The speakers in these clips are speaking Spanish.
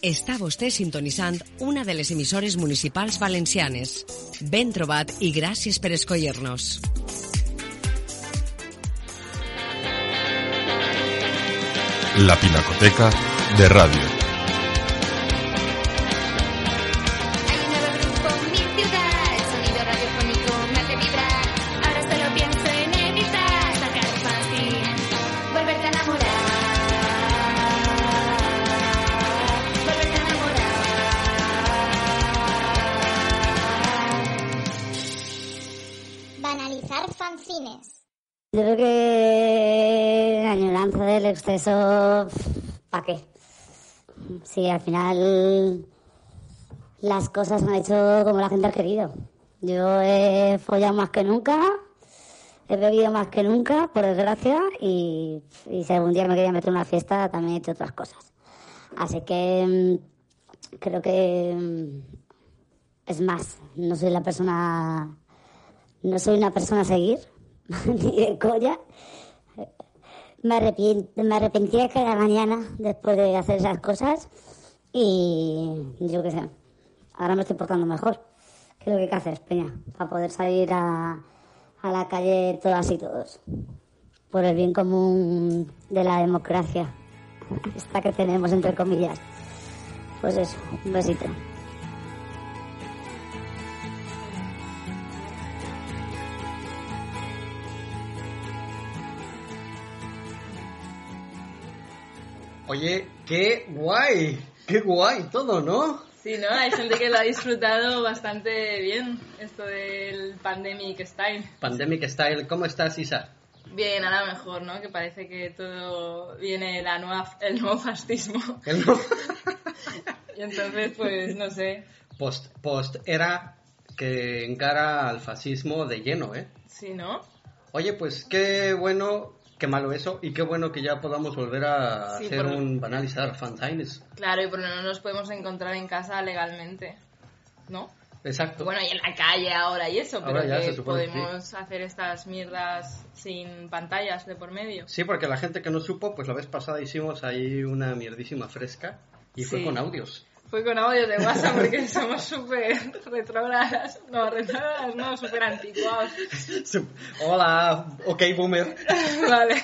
Està vostè sintonitzant una de les emissores municipals valencianes. Ben trobat i gràcies per escollir-nos. La Pinacoteca de Radio. Exceso, ¿para qué? Sí, al final las cosas han hecho como la gente ha querido. Yo he follado más que nunca, he bebido más que nunca, por desgracia, y, y si algún día me quería meter en una fiesta, también he hecho otras cosas. Así que mm, creo que mm, es más, no soy la persona, no soy una persona a seguir, ni de colla. Me, arrepien- me arrepentía cada mañana después de hacer esas cosas y yo qué sé, ahora me estoy portando mejor. ¿Qué es lo que hay que hacer, Peña? Para poder salir a, a la calle todas y todos. Por el bien común de la democracia. Esta que tenemos, entre comillas. Pues eso, un besito. Oye, qué guay, qué guay todo, ¿no? Sí, ¿no? Hay gente que lo ha disfrutado bastante bien, esto del Pandemic Style. Pandemic Style, ¿cómo estás, Isa? Bien, ahora mejor, ¿no? Que parece que todo viene la nueva, el nuevo fascismo. El no- Y entonces, pues, no sé. post, post era que encara al fascismo de lleno, ¿eh? Sí, ¿no? Oye, pues qué bueno, qué malo eso, y qué bueno que ya podamos volver a Sí, hacer por- un banalizar fanzines. Claro, y por lo menos nos podemos encontrar en casa legalmente, ¿no? Exacto. Bueno, y en la calle ahora y eso, pero Ahora ya que supone que sí. podemos hacer estas mierdas sin pantallas de por medio. Sí, porque la gente que no supo, pues la vez pasada hicimos ahí una mierdísima fresca y fue Sí. con audios. Fue con audio de WhatsApp porque somos súper retrógradas. No, retrógradas no, súper anticuados. Hola, ok, boomer. vale.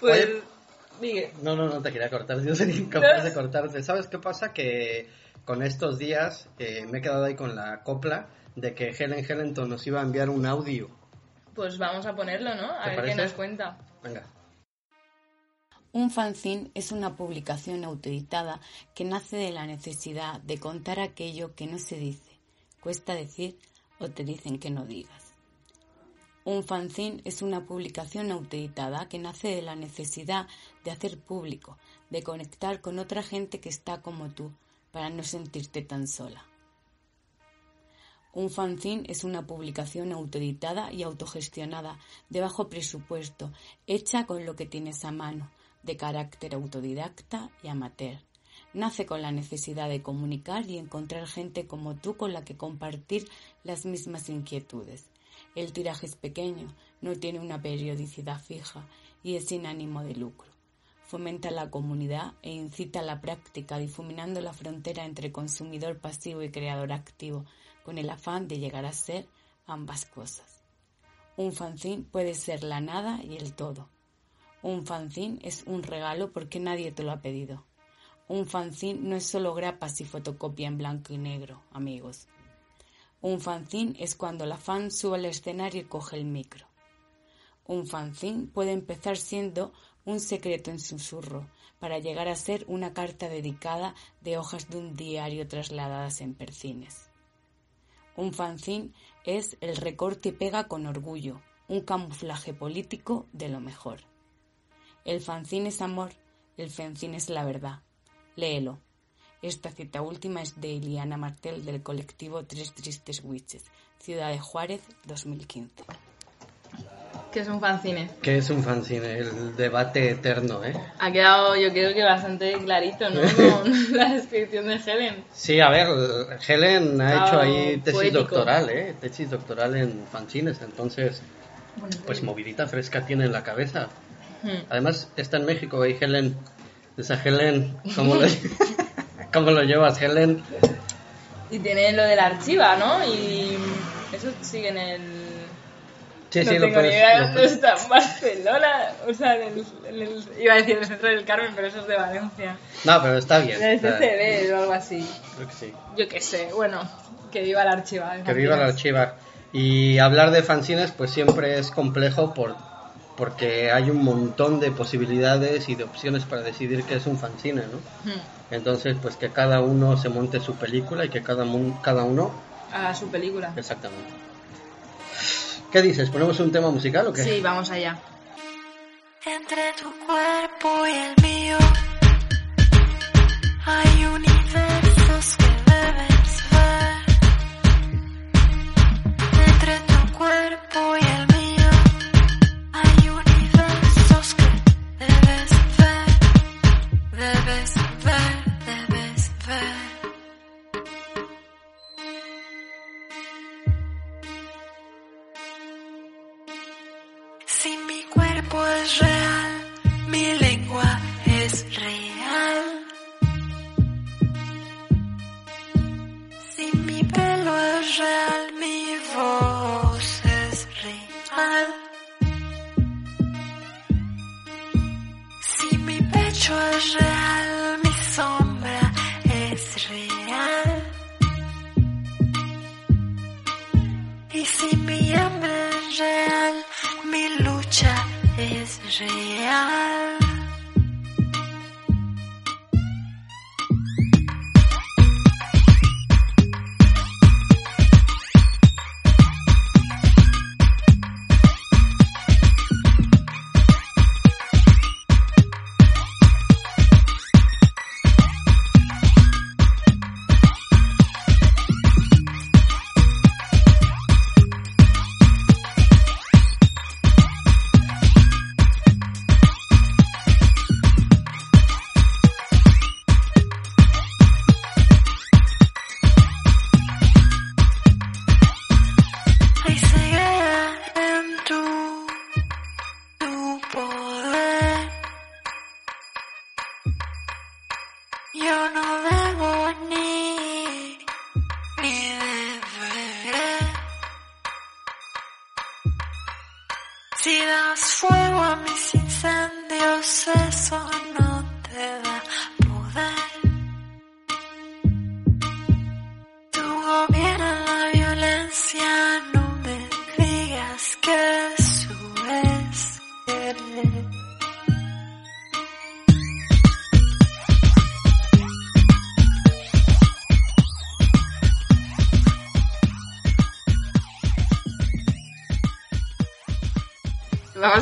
Pues, Oye. No, no, no te quería cortar, yo sería incapaz de cortarte. ¿Sabes qué pasa? Que con estos días eh, me he quedado ahí con la copla de que Helen Hellenton nos iba a enviar un audio. Pues vamos a ponerlo, ¿no? A ¿Te ver parece? qué nos cuenta. Venga. Un fanzine es una publicación autoeditada que nace de la necesidad de contar aquello que no se dice, cuesta decir o te dicen que no digas. Un fanzine es una publicación autoeditada que nace de la necesidad de hacer público, de conectar con otra gente que está como tú, para no sentirte tan sola. Un fanzine es una publicación autoeditada y autogestionada, de bajo presupuesto, hecha con lo que tienes a mano, de carácter autodidacta y amateur. Nace con la necesidad de comunicar y encontrar gente como tú con la que compartir las mismas inquietudes. El tiraje es pequeño, no tiene una periodicidad fija y es sin ánimo de lucro. Fomenta la comunidad e incita a la práctica, difuminando la frontera entre consumidor pasivo y creador activo, con el afán de llegar a ser ambas cosas. Un fanzine puede ser la nada y el todo. Un fanzine es un regalo porque nadie te lo ha pedido. Un fanzine no es solo grapas y fotocopia en blanco y negro, amigos. Un fanzine es cuando la fan sube al escenario y coge el micro. Un fanzine puede empezar siendo un secreto en susurro para llegar a ser una carta dedicada de hojas de un diario trasladadas en percines. Un fanzine es el recorte y pega con orgullo, un camuflaje político de lo mejor. El fanzine es amor, El fanzine es la verdad. Léelo. Esta cita última es de Iliana Martel del colectivo Tres Tristes Witches, Ciudad de Juárez, 2015. Que es un fanzine. Que es un fanzine, el debate eterno, ¿eh? Ha quedado, yo creo que bastante clarito, ¿no? Con la descripción de Helen. Sí, a ver, Helen ha Claro, hecho ahí tesis poético. doctoral, ¿eh? Tesis doctoral en fanzines, entonces, pues movidita fresca tiene en la cabeza. Hmm. Además, está en México y Helen, esa Helen, ¿cómo lo, ¿cómo lo llevas, Helen? Y tiene lo de la archiva, ¿no? Y eso sigue en el... Sí, no sí, lo tengo ni puedes- idea lo dónde está, Barcelona. O sea, en el, en el- iba a decir el centro del Carmen, pero eso es de Valencia. No, pero está bien. En el CCB o algo así. creo que sí. Yo qué sé, bueno, que viva la archiva. Que viva la archiva. Y hablar de fanzines pues siempre es complejo por, porque hay un montón de posibilidades y de opciones para decidir qué es un fanzine, ¿no? Hmm. Entonces pues que cada uno se monte su película y que cada, cada uno... A su película. Exactamente. ¿Qué dices? ¿Ponemos un tema musical o qué? Sí, vamos allá. Entre tu cuerpo y el mío hay universos que debes ver. Entre tu cuerpo y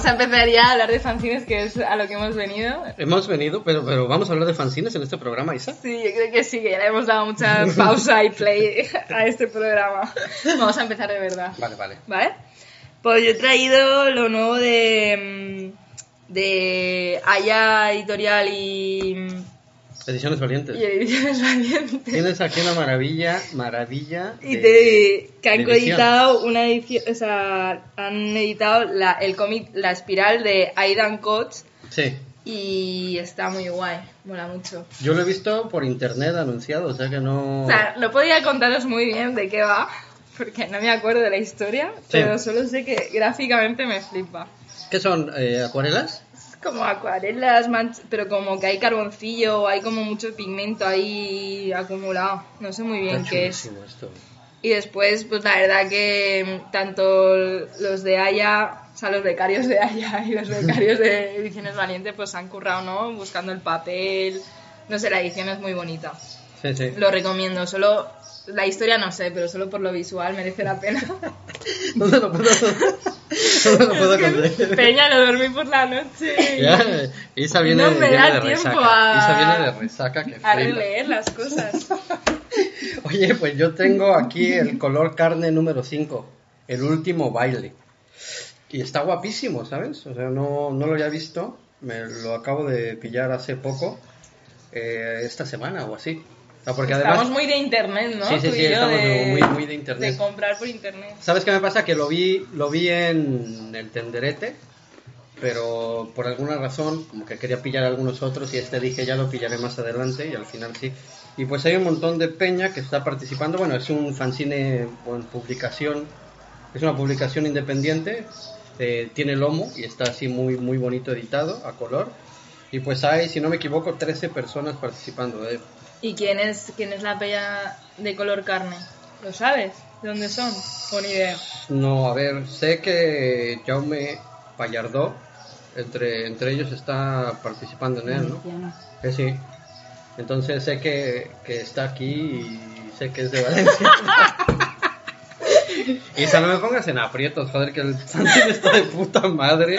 a empezar ya a hablar de fanzines, que es a lo que hemos venido. Hemos venido, pero, pero vamos a hablar de fanzines en este programa, Isa. Sí, yo creo que sí, que ya le hemos dado mucha pausa y play a este programa. Vamos a empezar de verdad. Vale, vale. ¿Vale? Pues yo he traído lo nuevo de, mm, de Aya Editorial y, Ediciones Valientes. y Ediciones Valientes. Tienes aquí una maravilla, maravilla. Y de- te, que han coeditado una edición, o sea, han editado la, el cómic La Espiral de Aidan Coates Sí. y está muy guay, mola mucho. Yo lo he visto por internet anunciado, o sea que no... O sea, no podía contaros muy bien de qué va, porque no me acuerdo de la historia, pero solo sé que gráficamente me flipa. ¿Qué son? eh, ¿Acuarelas? Como acuarelas, pero como que hay carboncillo, hay como mucho pigmento ahí acumulado. No sé muy bien Está qué es. esto. Y después, pues la verdad que mm, tanto los de Haya, o sea, los becarios de Haya y los becarios de Ediciones Valiente, pues han currado, ¿no? Buscando el papel. No sé, la edición es muy bonita. Sí, sí. Lo recomiendo. Solo, la historia no sé, pero solo por lo visual merece la pena. ¿Dónde lo puedo, No lo puedo conseguir. Peña, no dormí por la noche. Ya, Isa viene, No me viene da de tiempo resaca. a- Isa viene de resaca que A releer las cosas. Oye, pues yo tengo aquí el color carne número 5, el último baile. Y está guapísimo, ¿sabes? O sea, no, no lo había visto, me lo acabo de pillar hace poco, eh, esta semana o así. Sea, porque Estamos además, muy de internet, ¿no? Sí, sí, sí, estamos de, muy, muy de internet. de comprar por internet. ¿sabes qué me pasa? Que lo vi, lo vi en el tenderete, pero por alguna razón, como que quería pillar algunos otros y este dije ya lo pillaré más adelante y al final sí. Y pues hay un montón de peña que está participando. Bueno, es un fanzine en publicación, es una publicación independiente, eh, tiene lomo y está así muy, muy bonito editado a color. Y pues hay, si no me equivoco, 13 personas participando él. ¿Y quién es, quién es la pella de color carne? ¿Lo sabes? ¿De dónde son? O ni idea. No, a ver, sé que Jaume Pallardó, entre, entre ellos está participando en él, ¿no? Que sí. Entonces sé que, que está aquí y sé que es de Valencia. y o sea, no me pongas en aprietos, joder, que el fanzine está de puta madre.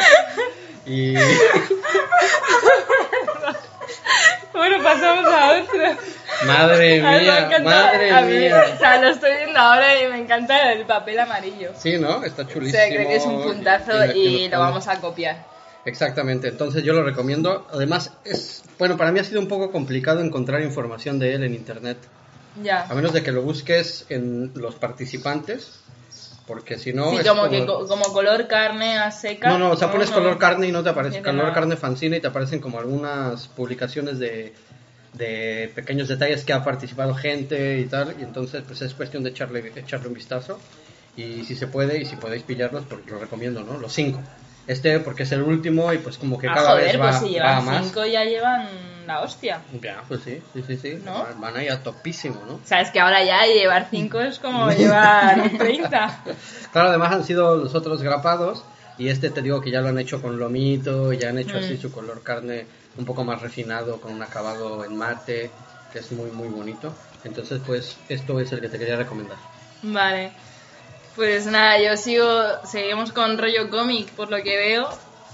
Y Bueno, pasamos a otro. madre me mía, encanta- madre a mí- mía. O sea, lo estoy viendo ahora y me encanta el papel amarillo. Sí, ¿no? Está O chulísimo. sea, creo que es un puntazo y- y y lo vamos a copiar. Exactamente, entonces yo lo recomiendo. Además, es bueno, para mí ha sido un poco complicado encontrar información de él en internet. Ya. A menos de que lo busques en los participantes, porque si no. sí, es como que co- como color carne a seca. No, no, o sea, pones no. color carne y no te aparece color carne fanzine y te aparecen como algunas publicaciones de, de pequeños detalles que ha participado gente y tal. Y entonces, pues es cuestión de echarle, echarle un vistazo. Y si se puede, y si podéis pillarlos, pues lo recomiendo, ¿no? Los cinco. Este, porque es el último y pues como que Ah, cada joder, vez va, pues si va llevan más. cinco ya llevan la hostia. Ya, pues sí, sí, sí, sí. ¿No? Van- ahí a topísimo, ¿no? Sabes que ahora ya llevar cinco es como llevar 30. Claro, además han sido los otros grapados y este te digo que ya lo han hecho con lomito, ya han hecho así Mm. su color carne un poco más refinado, con un acabado en mate, que es muy muy bonito. Entonces, pues esto es el que te quería recomendar. Vale. Pues nada, yo sigo, seguimos con rollo cómic por lo que veo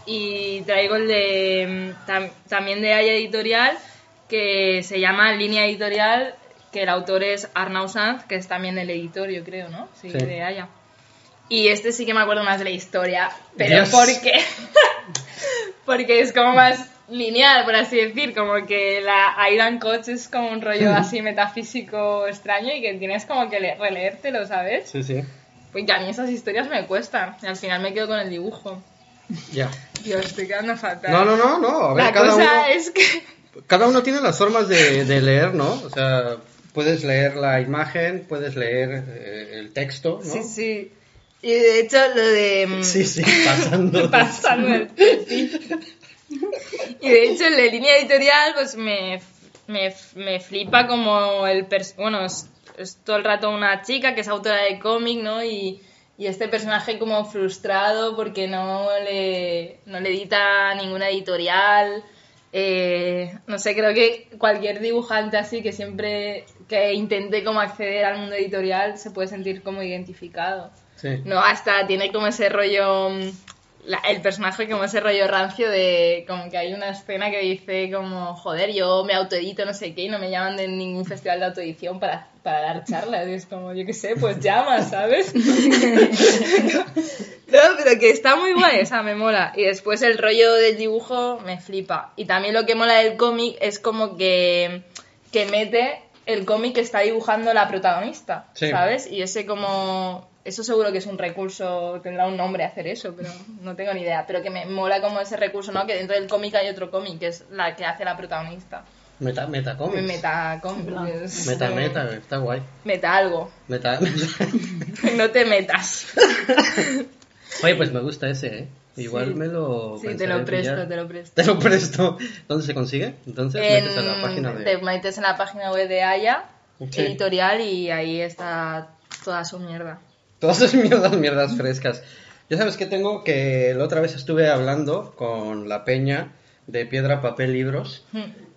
y traigo el de mm, tam- también de Aya Editorial que se llama Línea Editorial, que el autor es Arnau Sanz, que es también el editor, yo creo, ¿no? Sí, Sí. de Aya. Y este sí que me acuerdo más de la historia, pero Dios. ¿por qué? Porque es como más lineal, por así decir, como que la Iron Coach es como un rollo así metafísico extraño y que tienes como que le- releértelo, ¿sabes? Sí, sí. Pues que a mí esas historias me cuestan y al final me quedo con el dibujo. Ya. Dios, estoy quedando fatal. No, no, no, no. A ver, La cada cosa uno, es que... cada uno tiene las formas de, de leer, ¿no? O sea, puedes leer la imagen, puedes leer eh, el texto, ¿no? Sí, sí. Y de hecho lo de... mm, Sí, sí, pasando. pasando el. Y de hecho la línea editorial pues me, me, me flipa como el... bueno, es, es todo el rato una chica que es autora de cómic, ¿no? Y, y este personaje como frustrado porque no le, no le edita ninguna editorial. Eh, no sé, creo que cualquier dibujante así que siempre que intente como acceder al mundo editorial se puede sentir como identificado. Sí. No, hasta tiene como ese rollo. La- el personaje como ese rollo rancio de. Como que hay una escena que dice como. Joder, yo me autoedito, no sé qué, y no me llaman de ningún festival de autoedición para, para dar charlas. Y es como, yo qué sé, pues llama, ¿sabes? no, pero que está muy guay, o sea, me mola. Y después el rollo del dibujo me flipa. Y también lo que mola del cómic es como que. que mete el cómic que está dibujando la protagonista, Sí. ¿sabes? Y ese como... Eso seguro que es un recurso, tendrá un nombre hacer eso, pero no tengo ni idea. Pero que me mola como ese recurso, ¿no? Que dentro del cómic hay otro cómic, que es la que hace la protagonista. Meta, meta cómics. Meta cómic. es- Meta, meta, está guay. Meta algo. Meta, no te metas. Oye, pues me gusta ese, ¿eh? Igual Sí. me lo. Sí, te lo en presto, pillar. te lo presto. Te lo presto. ¿Dónde se consigue? Entonces, metes en la página de. Te metes en la página web de Aya, editorial, y ahí está toda su mierda. Todas esas mierdas, mierdas frescas. Ya sabes que tengo que la otra vez estuve hablando con la peña de Piedra, Papel, Libros.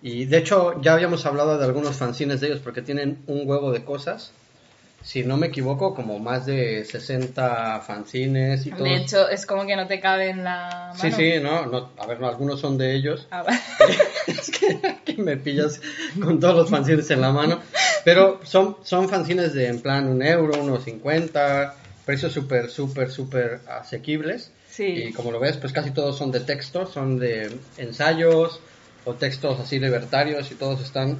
Y de hecho ya habíamos hablado de algunos fanzines de ellos porque tienen un huevo de cosas. Si no me equivoco, como más de 60 fanzines y todo. De hecho, es como que no te cabe en la mano. Sí, sí, no, no, a ver, no, algunos son de ellos. Ah, vale. es que me pillas con todos los fanzines en la mano. Pero son, son fanzines de en plan un euro, unos 50, precios súper, súper, súper asequibles. Sí. Y como lo ves, pues casi todos son de textos, son de ensayos o textos así libertarios y todos están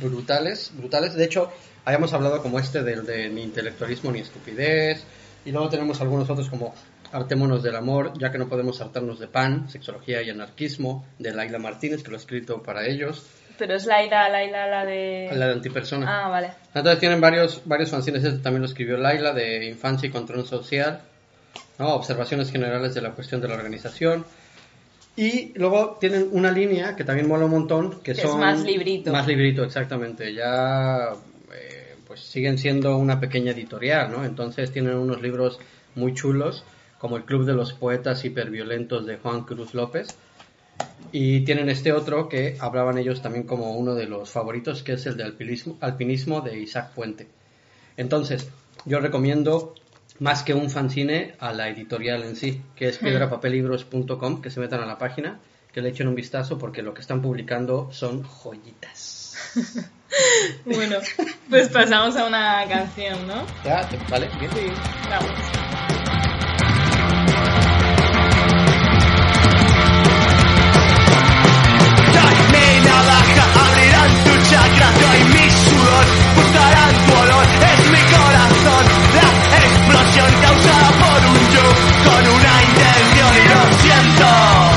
brutales, brutales. De hecho, habíamos hablado como este del de ni intelectualismo ni estupidez. Y luego tenemos algunos otros como Hartémonos del amor, ya que no podemos hartarnos de pan, sexología y anarquismo, de Laila Martínez, que lo ha escrito para ellos. Pero es Laila, Laila, la de... La de antipersona. Ah, vale. Entonces tienen varios, varios fanzines, este también lo escribió Laila, de infancia y control social, ¿no? observaciones generales de la cuestión de la organización. Y luego tienen una línea que también mola un montón, que, Que es son... más librito. Más librito, exactamente. Ya eh, pues siguen siendo una pequeña editorial, ¿no? Entonces tienen unos libros muy chulos, como El Club de los Poetas Hiperviolentos de Juan Cruz López. Y tienen este otro que hablaban ellos también como uno de los favoritos, que es el de alpinismo, alpinismo de Isaac Puente. Entonces, yo recomiendo más que un fanzine a la editorial en sí, que es piedrapapelibros.com, que se metan a la página, que le echen un vistazo porque lo que están publicando son joyitas. Bueno, pues pasamos a una canción, ¿no? Ya, vale, bien. Vamos. Mi navaja abrirán tu chakra, y mi sudor buscarán tu olor. Mi corazón, la explosión causada por un yo con una intención y lo siento.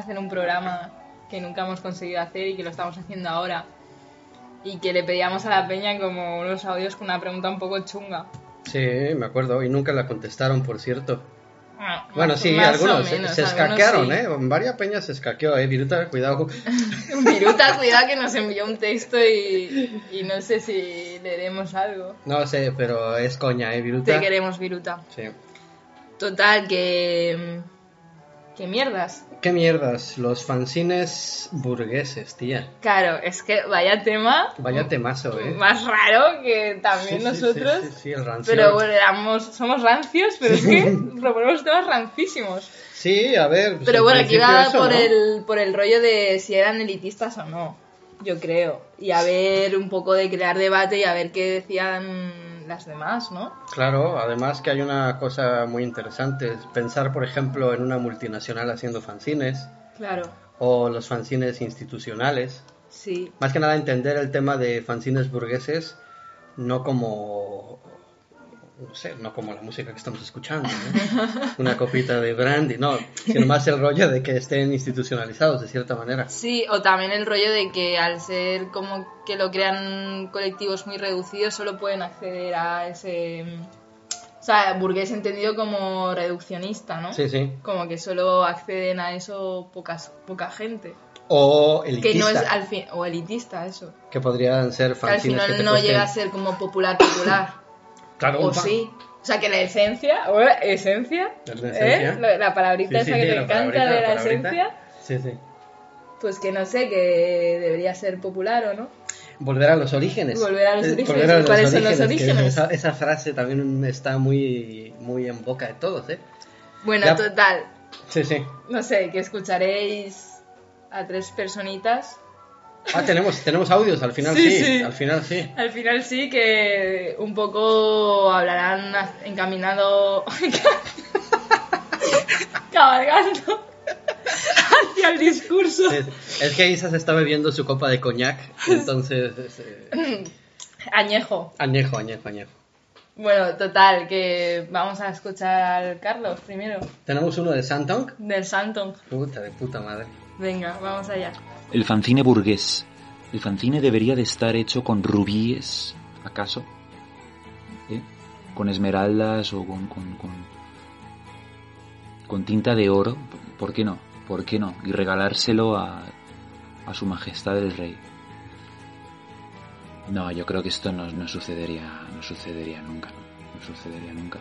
Hacer un programa que nunca hemos conseguido hacer y que lo estamos haciendo ahora? Y que le pedíamos a la peña como unos audios con una pregunta un poco chunga. Sí, me acuerdo, y nunca la contestaron, por cierto. Ah, Bueno, sí, algunos se- menos, se algunos escaquearon, sí. ¿eh? Varias peñas se escaqueó, ¿eh? Viruta, cuidado. Viruta, cuidado que nos envió un texto y, y no sé si leeremos algo. No sé, pero es coña, ¿eh? Viruta. Te queremos, Viruta. Sí. Total, que... ¿Qué mierdas? ¿Qué mierdas? Los fanzines burgueses, tía. Claro, es que vaya tema Vaya temazo, ¿eh? más raro que también Sí, sí, sí, nosotros. Sí, sí, el rancio. Pero bueno, éramos, somos rancios, pero es que proponemos temas rancísimos. Sí, a ver. pues, Pero en bueno, aquí va eso, por, ¿no? el, por el rollo de si eran elitistas o no, yo creo. Y a ver un poco de crear debate y a ver qué decían las demás, ¿no? Claro, además que hay una cosa muy interesante. es Pensar, por ejemplo, en una multinacional haciendo fanzines Claro. o los fanzines institucionales. Sí. Más que nada entender el tema de fanzines burgueses, no como no sé, no como la música que estamos escuchando, una copita de brandy, no, sino más el rollo de que estén institucionalizados de cierta manera. Sí, o también el rollo de que al ser como que lo crean colectivos muy reducidos, solo pueden acceder a ese... O sea, burgués entendido como reduccionista, ¿no? Sí, sí. Como que solo acceden a eso pocas, poca gente. O Que elitista, no es que, al fin, o elitista, eso. podrían ser Que al fanzines que final te no cuesten- llega a ser como popular popular. Claro, o sí. O sea, que la esencia, o esencia, La esencia. ¿eh? La, la palabrita Sí, sí, esa que sí, te encanta de la esencia, Sí, sí. pues que no sé, que debería ser popular o no. Volver a los orígenes. Volver a los Eh, orígenes. volver a los ¿Cuáles son los orígenes? Esa, esa frase también está muy, muy en boca de todos, ¿eh? Bueno, Ya. total, Sí, sí. no sé, que escucharéis a tres personitas. Ah, tenemos, tenemos audios, al final Sí, sí, sí. al final sí. Al final sí que un poco hablarán a- encaminado... cabalgando hacia el discurso. Es que Isa se está bebiendo su copa de coñac, entonces... es, eh, Añejo. añejo, añejo, añejo. Bueno, total, que vamos a escuchar al Carlos primero, Tenemos uno de Santong. del Santon. Puta de puta madre. Venga, vamos allá. El fanzine burgués. El fanzine debería de estar hecho con rubíes, ¿acaso? ¿Eh? Con esmeraldas o con, con, con, con tinta de oro. ¿Por qué no? ¿Por qué no? Y regalárselo a, a su majestad el rey. No, yo creo que esto no, no sucedería, no sucedería nunca, no, sucedería nunca.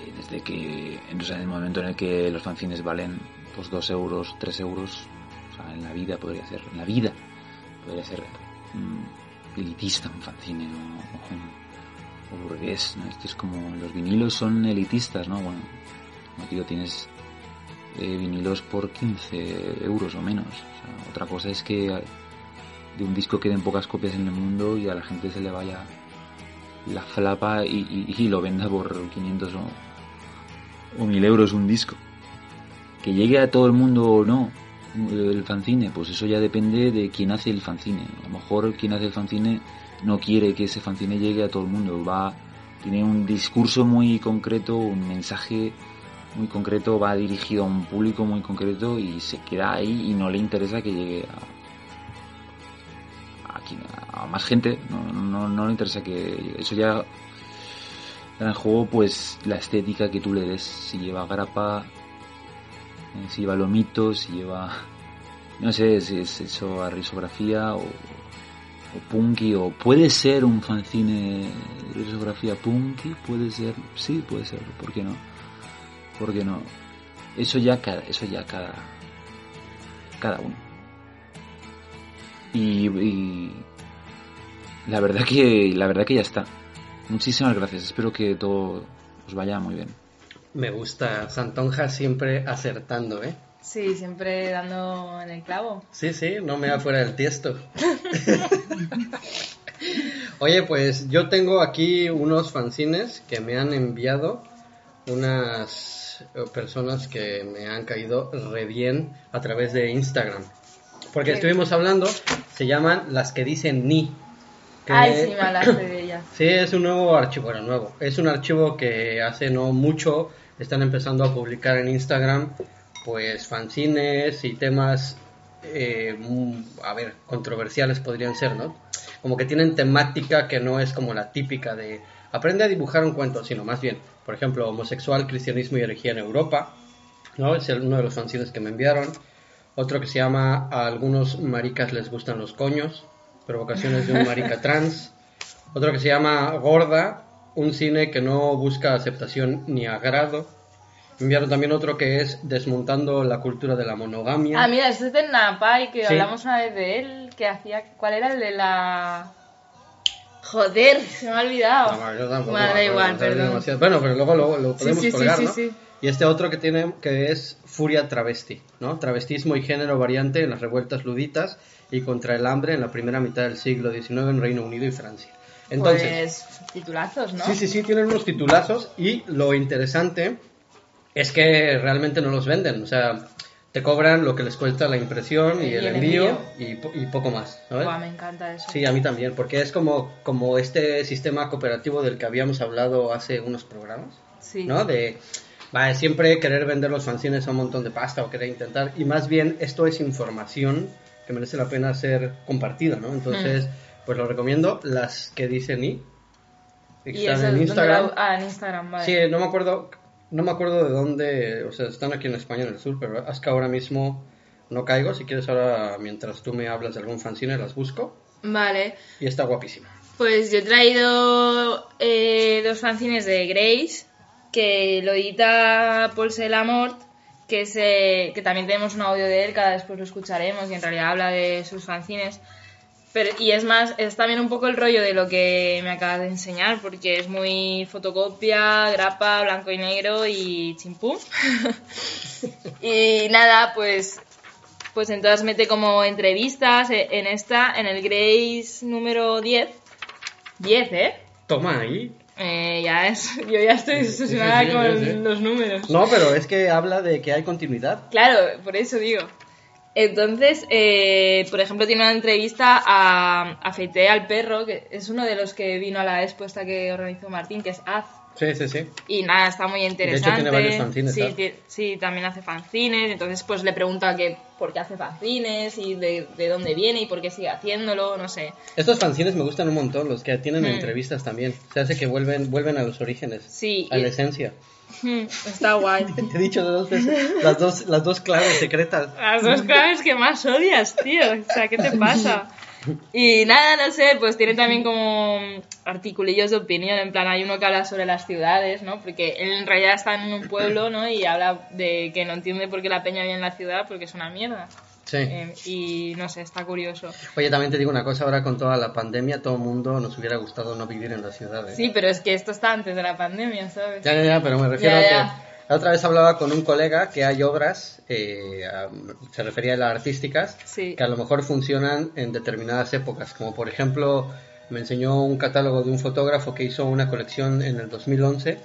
Eh, Desde que, en el momento en el que los fanzines valen pues dos euros, tres euros, o sea, en la vida podría ser, en la vida podría ser mm, elitista un fanzine o, o- burgués, ¿no? Esto es como, los vinilos son elitistas, ¿no? Bueno, como digo, tienes eh, vinilos por 15 euros o menos. O sea, otra cosa es que de un disco queden pocas copias en el mundo y a la gente se le vaya la flapa y lo venda por 500 o, o 1000 euros un disco. Que llegue a todo el mundo o no el fanzine, pues eso ya depende de quién hace el fanzine. A lo mejor quien hace el fanzine no quiere que ese fanzine llegue a todo el mundo. Va, tiene un discurso muy concreto, un mensaje muy concreto, va dirigido a un público muy concreto y se queda ahí y no le interesa que llegue a, a, quien- a más gente. No, no, no le interesa que eso ya en el juego pues la estética que tú le des, si lleva grapa, si lleva lomitos, si lleva no sé si es eso a risografía o, o punky o puede ser un fanzine de risografía punky, puede ser, sí, puede ser, ¿por qué no? ¿Por qué no? Eso ya cada, eso ya cada, cada uno. Y, y la verdad que, la verdad que ya está. Muchísimas gracias. Espero que todo os vaya muy bien. Me gusta. Santonja siempre acertando, ¿eh? Sí, siempre dando en el clavo. Sí, sí, no me da fuera del tiesto. Oye, pues yo tengo aquí unos fanzines que me han enviado unas eh, personas que me han caído re bien a través de Instagram. Porque estuvimos hablando, se llaman las que dicen ni. que- Ay, sí, me hablaste de ella. Sí, es un nuevo archivo, bueno, nuevo. Es un archivo que hace no mucho están empezando a publicar en Instagram, pues fanzines y temas, eh, mm, a ver, controversiales podrían ser, ¿no? Como que tienen temática que no es como la típica de aprende a dibujar un cuento, sino más bien, por ejemplo, homosexual, cristianismo y herejía en Europa, ¿no? Es uno de los fanzines que me enviaron. Otro que se llama A algunos maricas les gustan los coños, provocaciones de un marica trans. Otro que se llama Gorda, un cine que no busca aceptación ni agrado. Me enviaron también otro que es Desmontando la cultura de la monogamia. Ah, mira, este es de Napai, que Sí. hablamos una vez de él, que hacía... ¿Cuál era el de la...? Joder, se me ha olvidado. No, yo tampoco igual, perdón. Bueno, pero luego lo, podemos sí, sí, colgar, ¿no? Y este otro que tiene que es Furia Travesti, ¿no? Travestismo y género variante en las revueltas luditas y contra el hambre en la primera mitad del siglo XIX en Reino Unido y Francia. Entonces, Pues titulazos, ¿no? Sí, sí, sí, tienen unos titulazos y lo interesante es que realmente no los venden. O sea, te cobran lo que les cuesta la impresión y, Y el, el envío, Y, po- y poco más, me encanta eso. Sí, a mí también, porque es como, como este sistema cooperativo del que habíamos hablado hace unos programas, Sí. ¿no? De va, siempre querer vender los fanzines a un montón de pasta o querer intentar, y más bien esto es información que merece la pena ser compartida, ¿no? Entonces, Mm. Pues lo recomiendo, las que dicen y, que Y están eso, en ¿dónde Instagram. Ah, en Instagram, vale. Sí, no me acuerdo, no me acuerdo de dónde, o sea, están aquí en España, en el sur, pero es que ahora mismo no caigo. Si quieres ahora, mientras tú me hablas de algún fanzine, las busco. Vale. Y está guapísima. Pues yo he traído eh, dos fanzines de Grace, que lo edita Paul Selamort, que, es, eh, que también tenemos un audio de él, cada después lo escucharemos, y en realidad habla de sus fanzines. Pero, y es más, es también un poco el rollo de lo que me acabas de enseñar, porque es muy fotocopia, grapa, blanco y negro y chimpú. y nada, pues pues entonces mete como entrevistas eh, en esta, en el Grace número 10. 10, ¿eh? Toma ahí. Eh, ya es, yo ya estoy obsesionada Sí, sí, sí, con los números. No, pero es que habla de que hay continuidad. Claro, por eso digo. Entonces, eh, por ejemplo, tiene una entrevista a, a Feité al perro, que es uno de los que vino a la expuesta que organizó Martín, que es Az. Sí, sí, sí. Y nada, está muy interesante. tiene varios fanzines, Sí, sí, también hace fanzines. Entonces, pues le pregunta que por qué hace fanzines y de, de dónde viene y por qué sigue haciéndolo, no sé. Estos fanzines me gustan un montón, los que tienen Mm. entrevistas también. Se hace que vuelven, vuelven a los orígenes, Sí, a y- la esencia. Está guay. Te he dicho dos veces las dos, las dos claves secretas. Las dos claves que más odias, tío. O sea, ¿qué te pasa? Y nada, no sé, pues tiene también como articulillos de opinión. En plan, hay uno que habla sobre las ciudades, ¿no? Porque él en realidad está en un pueblo, ¿no? Y habla de que no entiende por qué la peña vive en la ciudad porque es una mierda. Sí. Eh, y no sé, está curioso. Oye, también te digo una cosa, ahora con toda la pandemia, todo el mundo nos hubiera gustado no vivir en las ciudades. Sí, pero es que esto está antes de la pandemia, ¿sabes? Ya, ya, ya, pero me refiero Ya, a que ya. La otra vez hablaba con un colega que hay obras, eh, a- se refería a las artísticas, Sí. que a lo mejor funcionan en determinadas épocas, como por ejemplo me enseñó un catálogo de un fotógrafo que hizo una colección en el 2011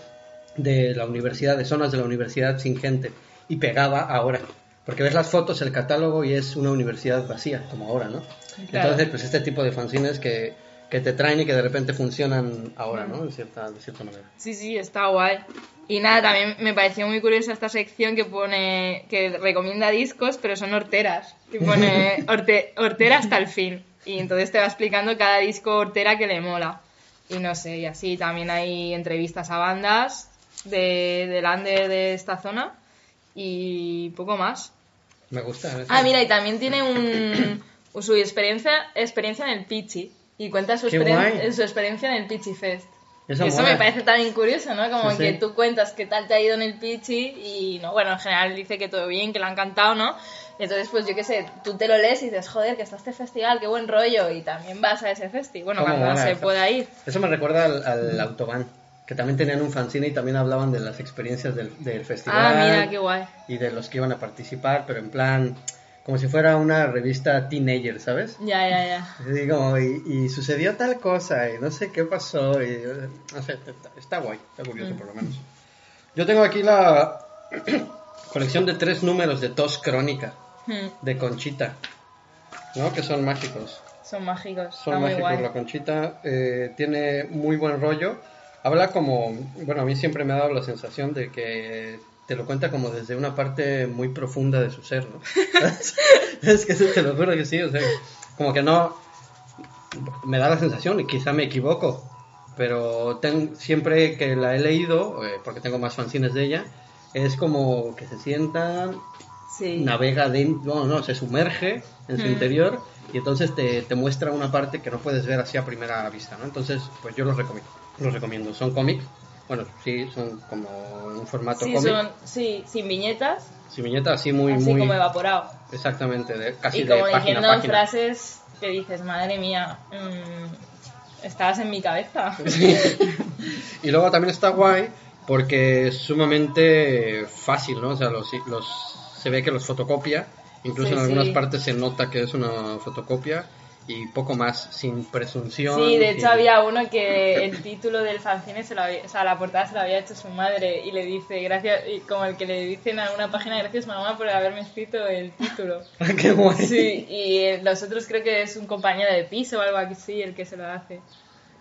de la universidad, de zonas de la universidad sin gente, y pegaba ahora. Porque ves las fotos, el catálogo y es una universidad vacía, como ahora, ¿no? Claro. Entonces, pues este tipo de fanzines que, que te traen y que de repente funcionan ahora, ¿no? De cierta, de cierta manera. Sí, sí, está guay. Y nada, también me pareció muy curiosa esta sección que pone, que recomienda discos, pero son horteras. Y pone horte- hortera hasta el fin. Y entonces te va explicando cada disco hortera que le mola. Y no sé, y así también hay entrevistas a bandas de, del under de esta zona y poco más. Me gusta. ¿eh? Ah, mira, y también tiene un, su experiencia, experiencia en el Pichi. Y cuenta su, experien- guay. su experiencia en el Pichi Fest. Eso Eso, me parece también curioso, ¿no? Como Sí, que sí. tú cuentas qué tal te ha ido en el Pichi y, no, bueno, en general dice que todo bien, que le ha encantado, ¿no? Entonces, pues yo qué sé, tú te lo lees y dices, joder, que está este festival, qué buen rollo, y también vas a ese festival. Bueno, ¿Cómo cuando mola se eso? pueda ir. Eso me recuerda al, al Autobahn, que también tenían un fanzine y también hablaban de las experiencias del, del festival. Ah, mira, qué guay. Y de los que iban a participar, pero en plan, como si fuera una revista teenager, ¿sabes? Ya, ya, ya. Así como, y, y sucedió tal cosa, y no sé qué pasó, y no sé, está, está guay, está curioso Mm. por lo menos. Yo tengo aquí la colección de tres números de Tos Crónica, Hmm, de Conchita, ¿no? Que son mágicos. Son mágicos, Son está muy mágicos, guay. la Conchita eh, tiene muy buen rollo. Habla como, bueno, a mí siempre me ha dado la sensación de que te lo cuenta como desde una parte muy profunda de su ser, ¿no? es que te lo juro que sí, o sea, como que no, me da la sensación, y quizá me equivoco, pero ten- siempre que la he leído, eh, porque tengo más fanzines de ella, es como que se sienta, Sí. navega dentro, no, no, se sumerge en su Mm. interior y entonces te, te muestra una parte que no puedes ver así a primera vista, ¿no? Entonces, pues yo los recomiendo. Los recomiendo. Son cómics, bueno, sí, son como un formato Sí, cómic, son, sí, sin viñetas, sin viñeta, así muy, así muy, como evaporado. exactamente, de, casi y de como página diciendo a página. frases que dices, madre mía, mm, estabas en mi cabeza. Y luego también está guay porque es sumamente fácil, ¿no? O sea, los, los, se ve que los fotocopia, incluso Sí, en algunas sí. partes se nota que es una fotocopia y poco más, sin presunción. Sí, de hecho sin- había uno que el título del fanzine, se lo había- o sea, la portada se lo había hecho su madre y le dice, gracias, y como el que le dice en alguna página, gracias mamá por haberme escrito el título. Qué guay. Sí, y eh, los otros creo que es un compañero de piso o algo así el que se lo hace.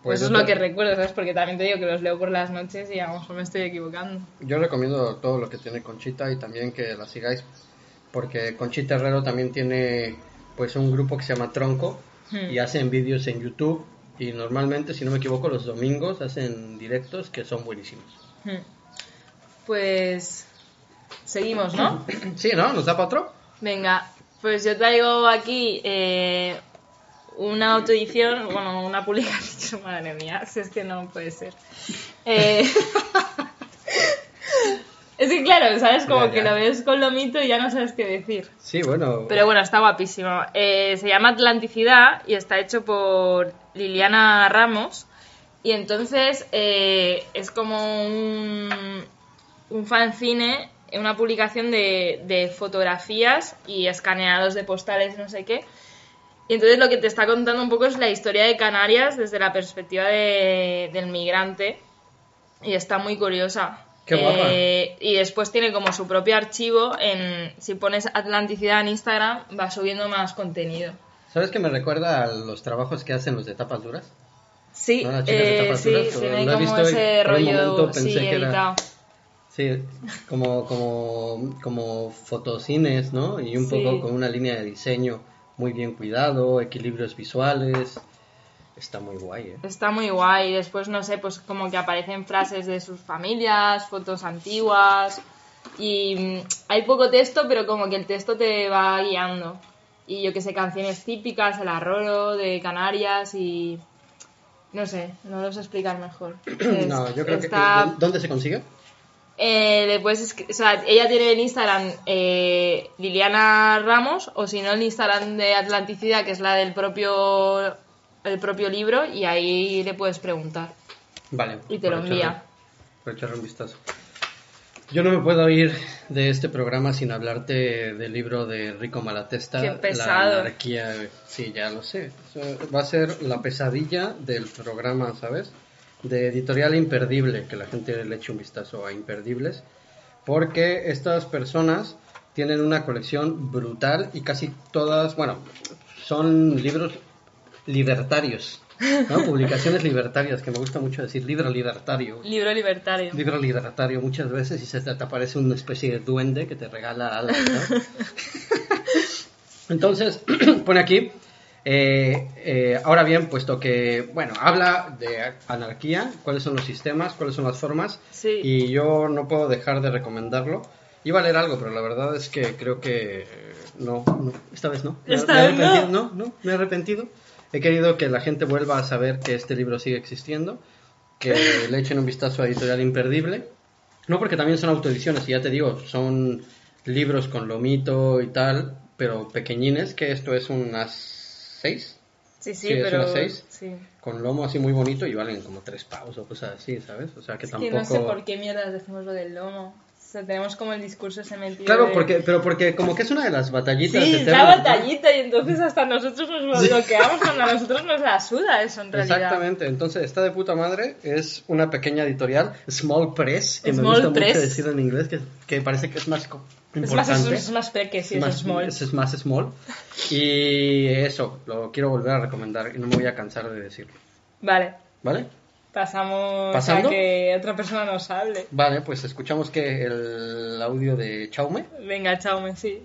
Pues eso es lo que recuerdo, ¿sabes? Porque también te digo que los leo por las noches y a lo mejor me estoy equivocando. Yo recomiendo todo lo que tiene Conchita y también que la sigáis porque Conchita Herrero también tiene pues un grupo que se llama Tronco Hmm. y hacen vídeos en YouTube y normalmente, si no me equivoco, los domingos hacen directos que son buenísimos. Hmm. Pues seguimos, ¿no? Sí, ¿no? ¿Nos da para otro? Venga, pues yo traigo aquí eh, una autoedición, bueno, una publicación, madre mía, si es que no puede ser. Eh, es que claro, ¿sabes? Como Ya, que ya. lo ves con lomito y ya no sabes qué decir. Sí, bueno. Pero bueno, está guapísimo. Eh, se llama Atlanticidad y está hecho por Liliana Ramos. Y entonces eh, es como un, un fanzine, una publicación de, de fotografías y escaneados de postales, no sé qué. Y entonces lo que te está contando un poco es la historia de Canarias desde la perspectiva de- del migrante. Y está muy curiosa. Qué guapa. Eh, y después tiene como su propio archivo. En, si pones Atlanticidad en Instagram, va subiendo más contenido. ¿Sabes que me recuerda a los trabajos que hacen los de tapas duras? Sí, ¿No? Las chicas de eh, tapas sí, duras, tiene lo he como visto ese rollo momento pensé sí, que era-. Sí, como, como, como fotocines, ¿no? Y un Sí. poco con una línea de diseño muy bien cuidado, equilibrios visuales. Está muy guay, ¿eh? Está muy guay. Después, no sé, pues como que aparecen frases de sus familias, fotos antiguas. Y mm, hay poco texto, pero como que el texto te va guiando. Y yo que sé, canciones típicas, el arroro de Canarias y. No sé, no lo sé explicar mejor. No, yo creo está- que... ¿Dónde se consigue? Eh, escri- o sea, ella tiene el Instagram eh, Liliana Ramos o si no el Instagram de Atlanticidad que es la del propio el propio libro y ahí le puedes preguntar Vale. y te lo envía. Por echarle un vistazo. Yo no me puedo ir de este programa sin hablarte del libro de Rico Malatesta. Qué pesado. La anarquía. Sí, ya lo sé. Eso va a ser la pesadilla del programa, ¿sabes? De editorial imperdible, que la gente le eche un vistazo a imperdibles. Porque estas personas tienen una colección brutal y casi todas, bueno, son libros libertarios. ¿no? Publicaciones libertarias, que me gusta mucho decir libro libertario. Libro libertario. Libro libertario muchas veces y se te, te aparece una especie de duende que te regala alas, ¿no? Entonces, pone aquí, eh, eh, ahora bien, puesto que, bueno, habla de anarquía, cuáles son los sistemas, cuáles son las formas, Sí. y yo no puedo dejar de recomendarlo. Iba a leer algo, pero la verdad es que creo que eh, no, no, esta vez no. Me- Esta me vez no. no, no, me he arrepentido. He querido que la gente vuelva a saber que este libro sigue existiendo, que le echen un vistazo a Editorial Imperdible. No porque también son autoediciones, y ya te digo, son libros con lomito y tal, pero pequeñines, que esto es unas seis, Sí, sí, Sí, es pero una seis. sí. con lomo así muy bonito y valen como tres pavos o cosas así, ¿sabes? O sea que Es que tampoco... no sé por qué mierdas decimos lo del lomo. O sea, tenemos como el discurso ese metido Claro, de- porque, pero porque como que es una de las batallitas Sí, es la batallita y entonces hasta nosotros nos bloqueamos cuando a nosotros nos la suda eso en realidad. Exactamente, entonces está de puta madre, es una pequeña editorial, Small Press, que me gusta Press. mucho decir en inglés, que, que parece que es más co- Es más, importante. es, más peque, sí, es, es, más, small. es más small. Y eso, lo quiero volver a recomendar y no me voy a cansar de decirlo. Vale, ¿Vale? Pasamos ¿Pasando? a que otra persona nos hable. Vale, pues escuchamos que el audio de Chaume. Venga, chaume, sí.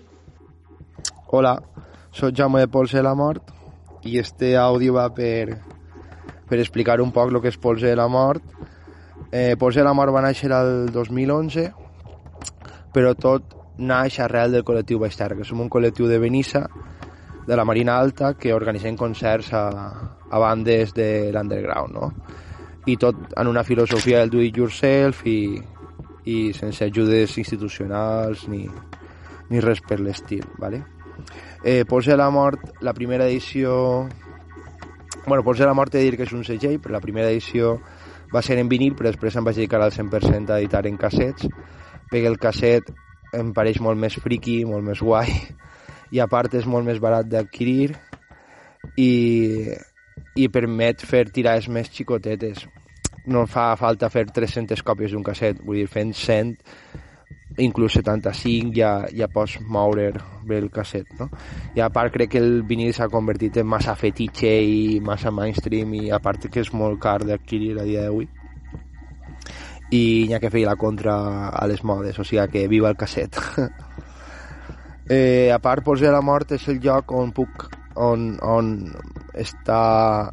Hola, sóc Jaume de Polse de la Mort i este àudio va per, per explicar un poc el que és Polse de la Mort. Eh, Polse de la Mort va néixer el 2011, però tot naix arrel del col·lectiu Baix Terra, que som un col·lectiu de Benissa, de la Marina Alta, que organitzem concerts a, a bandes de l'underground, no? I tot en una filosofia del do it yourself i, i sense ajudes institucionals ni, ni res per l'estil, ¿vale? Eh, Pols de la Mort, la primera edició... Bueno, Pols de la Mort he de dir que és un segell, però la primera edició va ser en vinil, però després em vaig dedicar al 100% a editar en cassets, perquè el casset em pareix molt més friki, molt més guai, i a part és molt més barat d'adquirir, i, i permet fer tirades més xicotetes. No fa falta fer 300 còpies d'un casset, vull dir, fent 100 inclús 75 ja, ja pots moure bé el casset, no? I a part crec que el vinil s'ha convertit en massa fetitxe i massa mainstream i a part que és molt car d'adquirir a dia d'avui i n'hi ha que fer la contra a les modes, o sigui que viva el casset. eh, a part, Pols de la Mort és el lloc on puc on, on està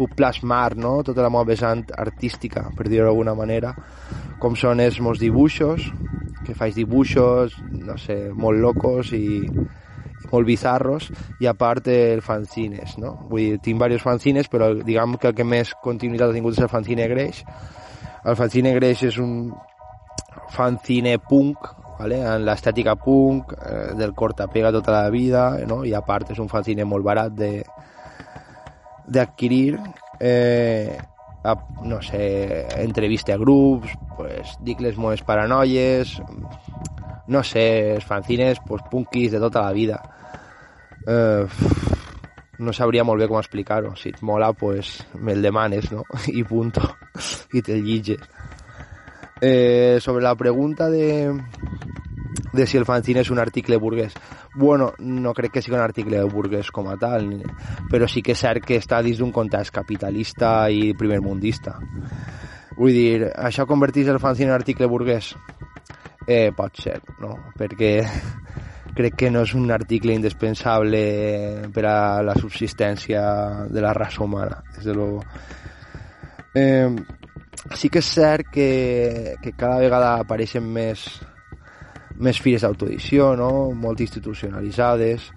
puc plasmar no? tota la meva vessant artística, per dir-ho d'alguna manera, com són els meus dibuixos, que faig dibuixos, no sé, molt locos i, i molt bizarros, i a part el fanzines, no? Vull dir, tinc diversos fanzines, però diguem que el que més continuïtat ha tingut és el fanzine greix. El fanzine greix és un fanzine punk, ¿vale? en l'estètica punk, eh, del cortapega tota la vida, no? i a part és un fanzine molt barat de d'adquirir eh, a, no sé, entrevista a grups, pues, dic les meves paranoies, no sé, fanzines pues, punkis de tota la vida. Eh, no sabria molt bé com explicar-ho. Si et mola, pues, me'l demanes, no? I punto. I te'l llitges. Eh, sobre la pregunta de, de si el fanzine és un article burguès. Bueno, no crec que sigui un article burguès com a tal, però sí que és cert que està dins d'un context capitalista i primermundista. Vull dir, això converteix el fanzine en article burguès? Eh, pot ser, no? Perquè crec que no és un article indispensable per a la subsistència de la raça humana, des de luego. Eh, sí que és cert que, que cada vegada apareixen més, més fires d'autoedició, no? molt institucionalitzades,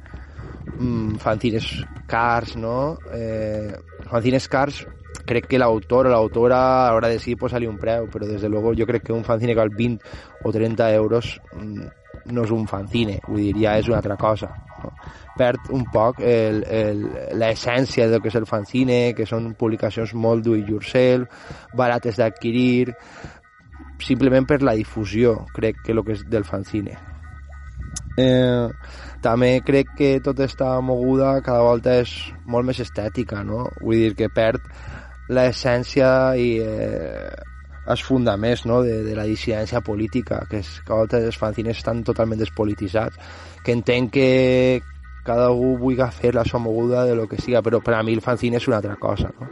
mm, fanzines cars, no? Eh, fanzines cars, crec que l'autor o l'autora haurà de decidir posar-li un preu, però des de luego jo crec que un fanzine que val 20 o 30 euros mm, no és un fanzine, vull dir, ja és una altra cosa. No? Perd un poc l'essència del que és el fanzine, que són publicacions molt do it yourself, barates d'adquirir, simplement per la difusió, crec que el que és del fanzine. Eh, també crec que tota aquesta moguda cada volta és molt més estètica, no? Vull dir que perd l'essència i eh, els fundaments no? de, de la dissidència política, que és, cada volta els fanzines estan totalment despolititzats, que entenc que cada algú vulgui fer la seva moguda de lo que siga, però per a mi el fanzine és una altra cosa, no?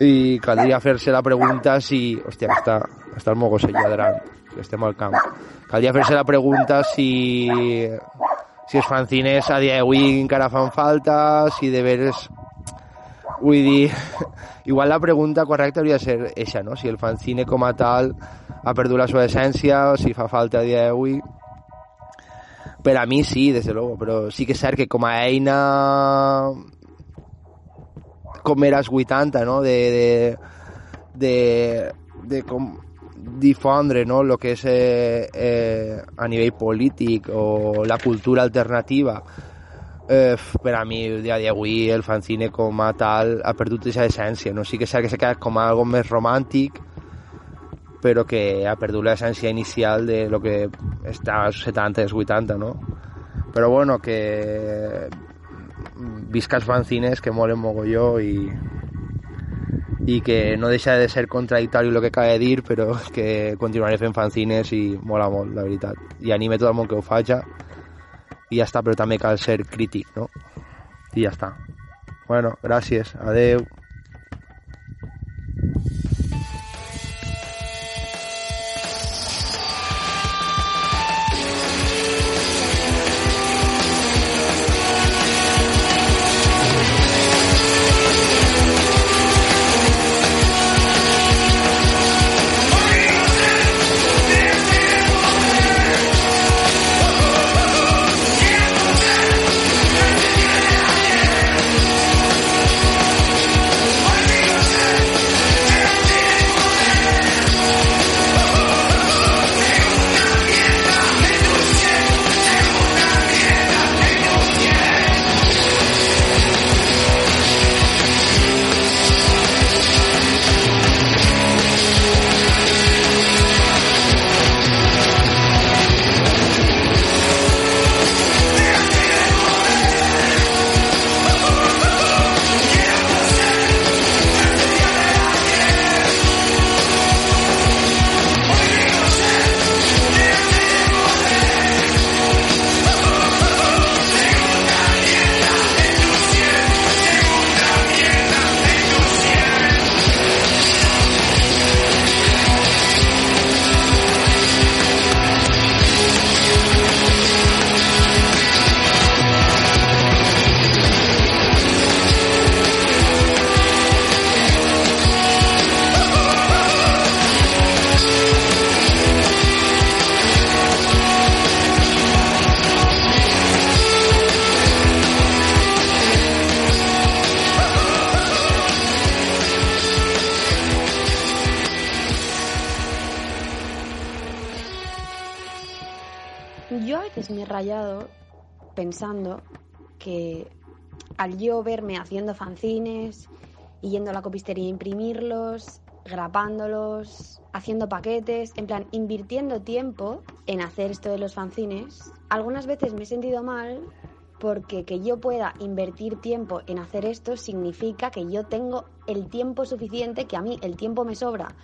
I caldria fer-se la pregunta si... Hòstia, està, està el mogosell lladrant, que estem al camp. Caldria fer-se la pregunta si si els fanzines a dia d'avui encara fan falta, si de veres... Vull dir, igual la pregunta correcta hauria de ser eixa, no? Si el fanzine com a tal ha perdut la seva essència, o si fa falta a dia d'avui. Per a mi sí, des de luego, però sí que és cert que com a eina com era als 80, no? De, de, de, de no? el que és eh, eh, a nivell polític o la cultura alternativa eh, a mi el dia d'avui el fanzine com a tal ha perdut aquesta essència no? sí que és cert que s'ha quedat com algo més romàntic però que ha perdut l'essència inicial de lo que està als 70 i als 80 no? però bueno que visca els fanzines que molen mogolló i, i que no deixa de ser contradictori el que acaba de dir, però que continuaré fent fanzines i mola molt, la veritat. I anime tot el món que ho faci i ja està, però també cal ser crític, no? I ja està. Bueno, gràcies, adeu. Haciendo fanzines y yendo a la copistería a imprimirlos, grapándolos, haciendo paquetes, en plan, invirtiendo tiempo en hacer esto de los fanzines, algunas veces me he sentido mal porque que yo pueda invertir tiempo en hacer esto significa que yo tengo el tiempo suficiente, que a mí el tiempo me sobra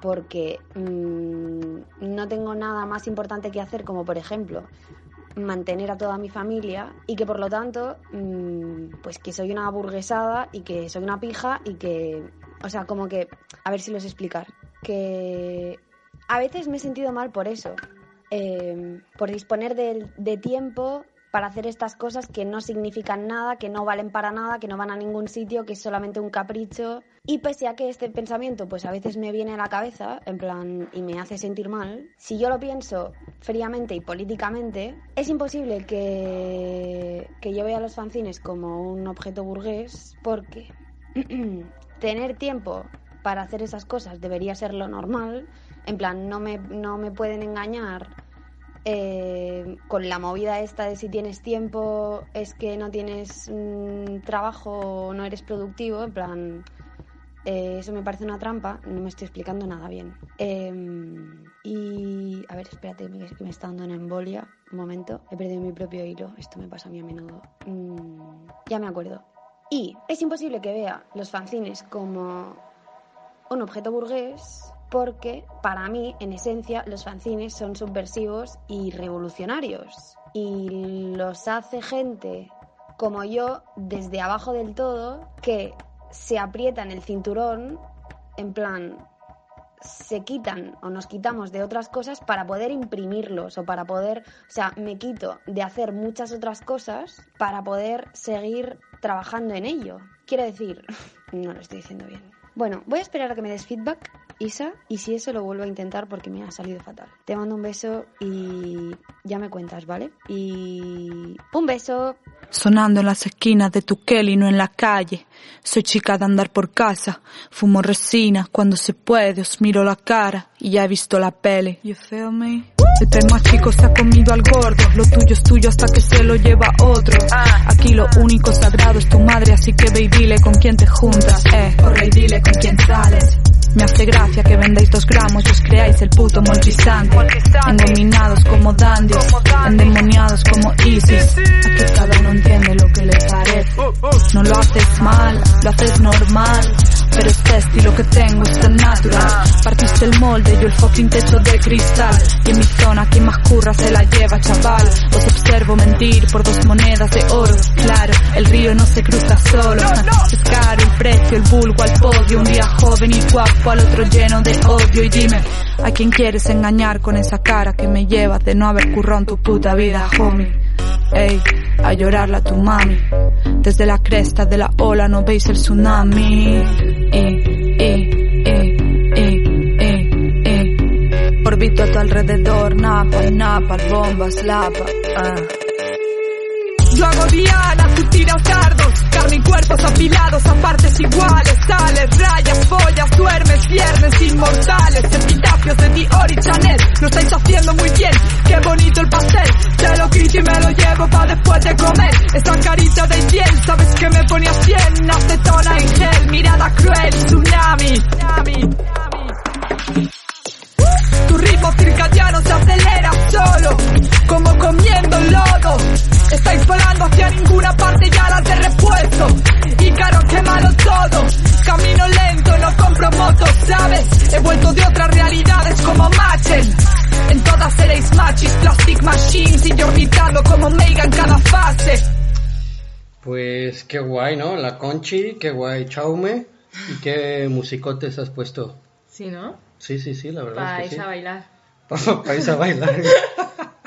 porque mm, no tengo nada más importante que hacer como por ejemplo mantener a toda mi familia y que por lo tanto mm, pues que soy una burguesada y que soy una pija y que o sea como que a ver si los explicar que a veces me he sentido mal por eso eh, por disponer de, de tiempo para hacer estas cosas que no significan nada, que no valen para nada, que no van a ningún sitio, que es solamente un capricho. Y pese a que este pensamiento pues a veces me viene a la cabeza, en plan, y me hace sentir mal, si yo lo pienso fríamente y políticamente, es imposible que, que yo vea los fanzines como un objeto burgués porque tener tiempo para hacer esas cosas debería ser lo normal. En plan, no me, no me pueden engañar eh, con la movida esta de si tienes tiempo es que no tienes mm, trabajo no eres productivo, en plan, eh, eso me parece una trampa, no me estoy explicando nada bien. Em, y, a ver, espérate, me, me está dando una embolia, un momento, he perdido mi propio hilo, esto me pasa a mí a menudo. Mm, ya me acuerdo. Y es imposible que vea los fanzines como un objeto burgués porque para mí, en esencia, los fanzines son subversivos y revolucionarios. Y los hace gente como yo desde abajo del todo que se aprietan el cinturón en plan se quitan o nos quitamos de otras cosas para poder imprimirlos o para poder, o sea, me quito de hacer muchas otras cosas para poder seguir trabajando en ello. Quiero decir, no lo estoy diciendo bien. Bueno, voy a esperar a que me des feedback Isa, y si eso lo vuelvo a intentar porque me ha salido fatal. Te mando un beso y ya me cuentas, ¿vale? Y un beso. Sonando en las esquinas de tu Kelly, no en la calle. Soy chica de andar por casa. Fumo resina cuando se puede, os miro la cara y ya he visto la pele. You feel me? El más chico se ha comido al gordo. Lo tuyo es tuyo hasta que se lo lleva otro. Aquí lo único sagrado es tu madre, así que ve y dile con quién te juntas. Eh, corre y dile con quién sales. Me hace gracia que vendéis dos gramos y os creáis el puto moltisante. Engominados como dandies, endemoniados como Isis. Aquí cada uno entiende lo que le parece. No lo haces mal, lo haces normal. Pero este estilo que tengo es tan natural. Partiste el molde, yo el fucking techo de cristal. Y en mi zona, quien más curra se la lleva, chaval. Os observo mentir por dos monedas de oro. Claro, el río no se cruza solo. Es caro el precio, el vulgo al podio. Un día joven y guapo, al otro lleno de odio. Y dime, ¿a quién quieres engañar con esa cara que me llevas de no haber currado en tu puta vida, homie? Ey, a llorarla tu mami. Desde la cresta de la ola no veis el tsunami. Eh, eh, eh, eh, eh, eh. Orbito a tu alrededor, napal, napal, bombas, lapa. ah. Yo hago diana, tú dardos Carne y cuerpos apilados a partes iguales. Sales, rayas, follas, duermes Viernes inmortales. Epitafios de Dior y Chanel Lo estáis haciendo muy bien. Qué bonito el pastel. Te lo quito y me lo llevo pa' después de comer. Esa carita de piel Sabes que me ponías bien Acetona y gel Mirada cruel, tsunami Tsunami. Tu ritmo circadiano se acelera solo, como comiendo lodo. Estáis volando hacia ninguna parte ya las de repuesto. Y caro, qué malo todo. Camino lento, no compro motos, ¿sabes? He vuelto de otras realidades como Machen. En todas seréis machis, plastic machines y yo orbitando como Mega en cada fase. Pues qué guay, ¿no? La Conchi, qué guay, Chaume. ¿Y qué musicotes has puesto? Sí, ¿no? Sí, sí, sí, la verdad Para es que sí. a bailar. Para irse a bailar.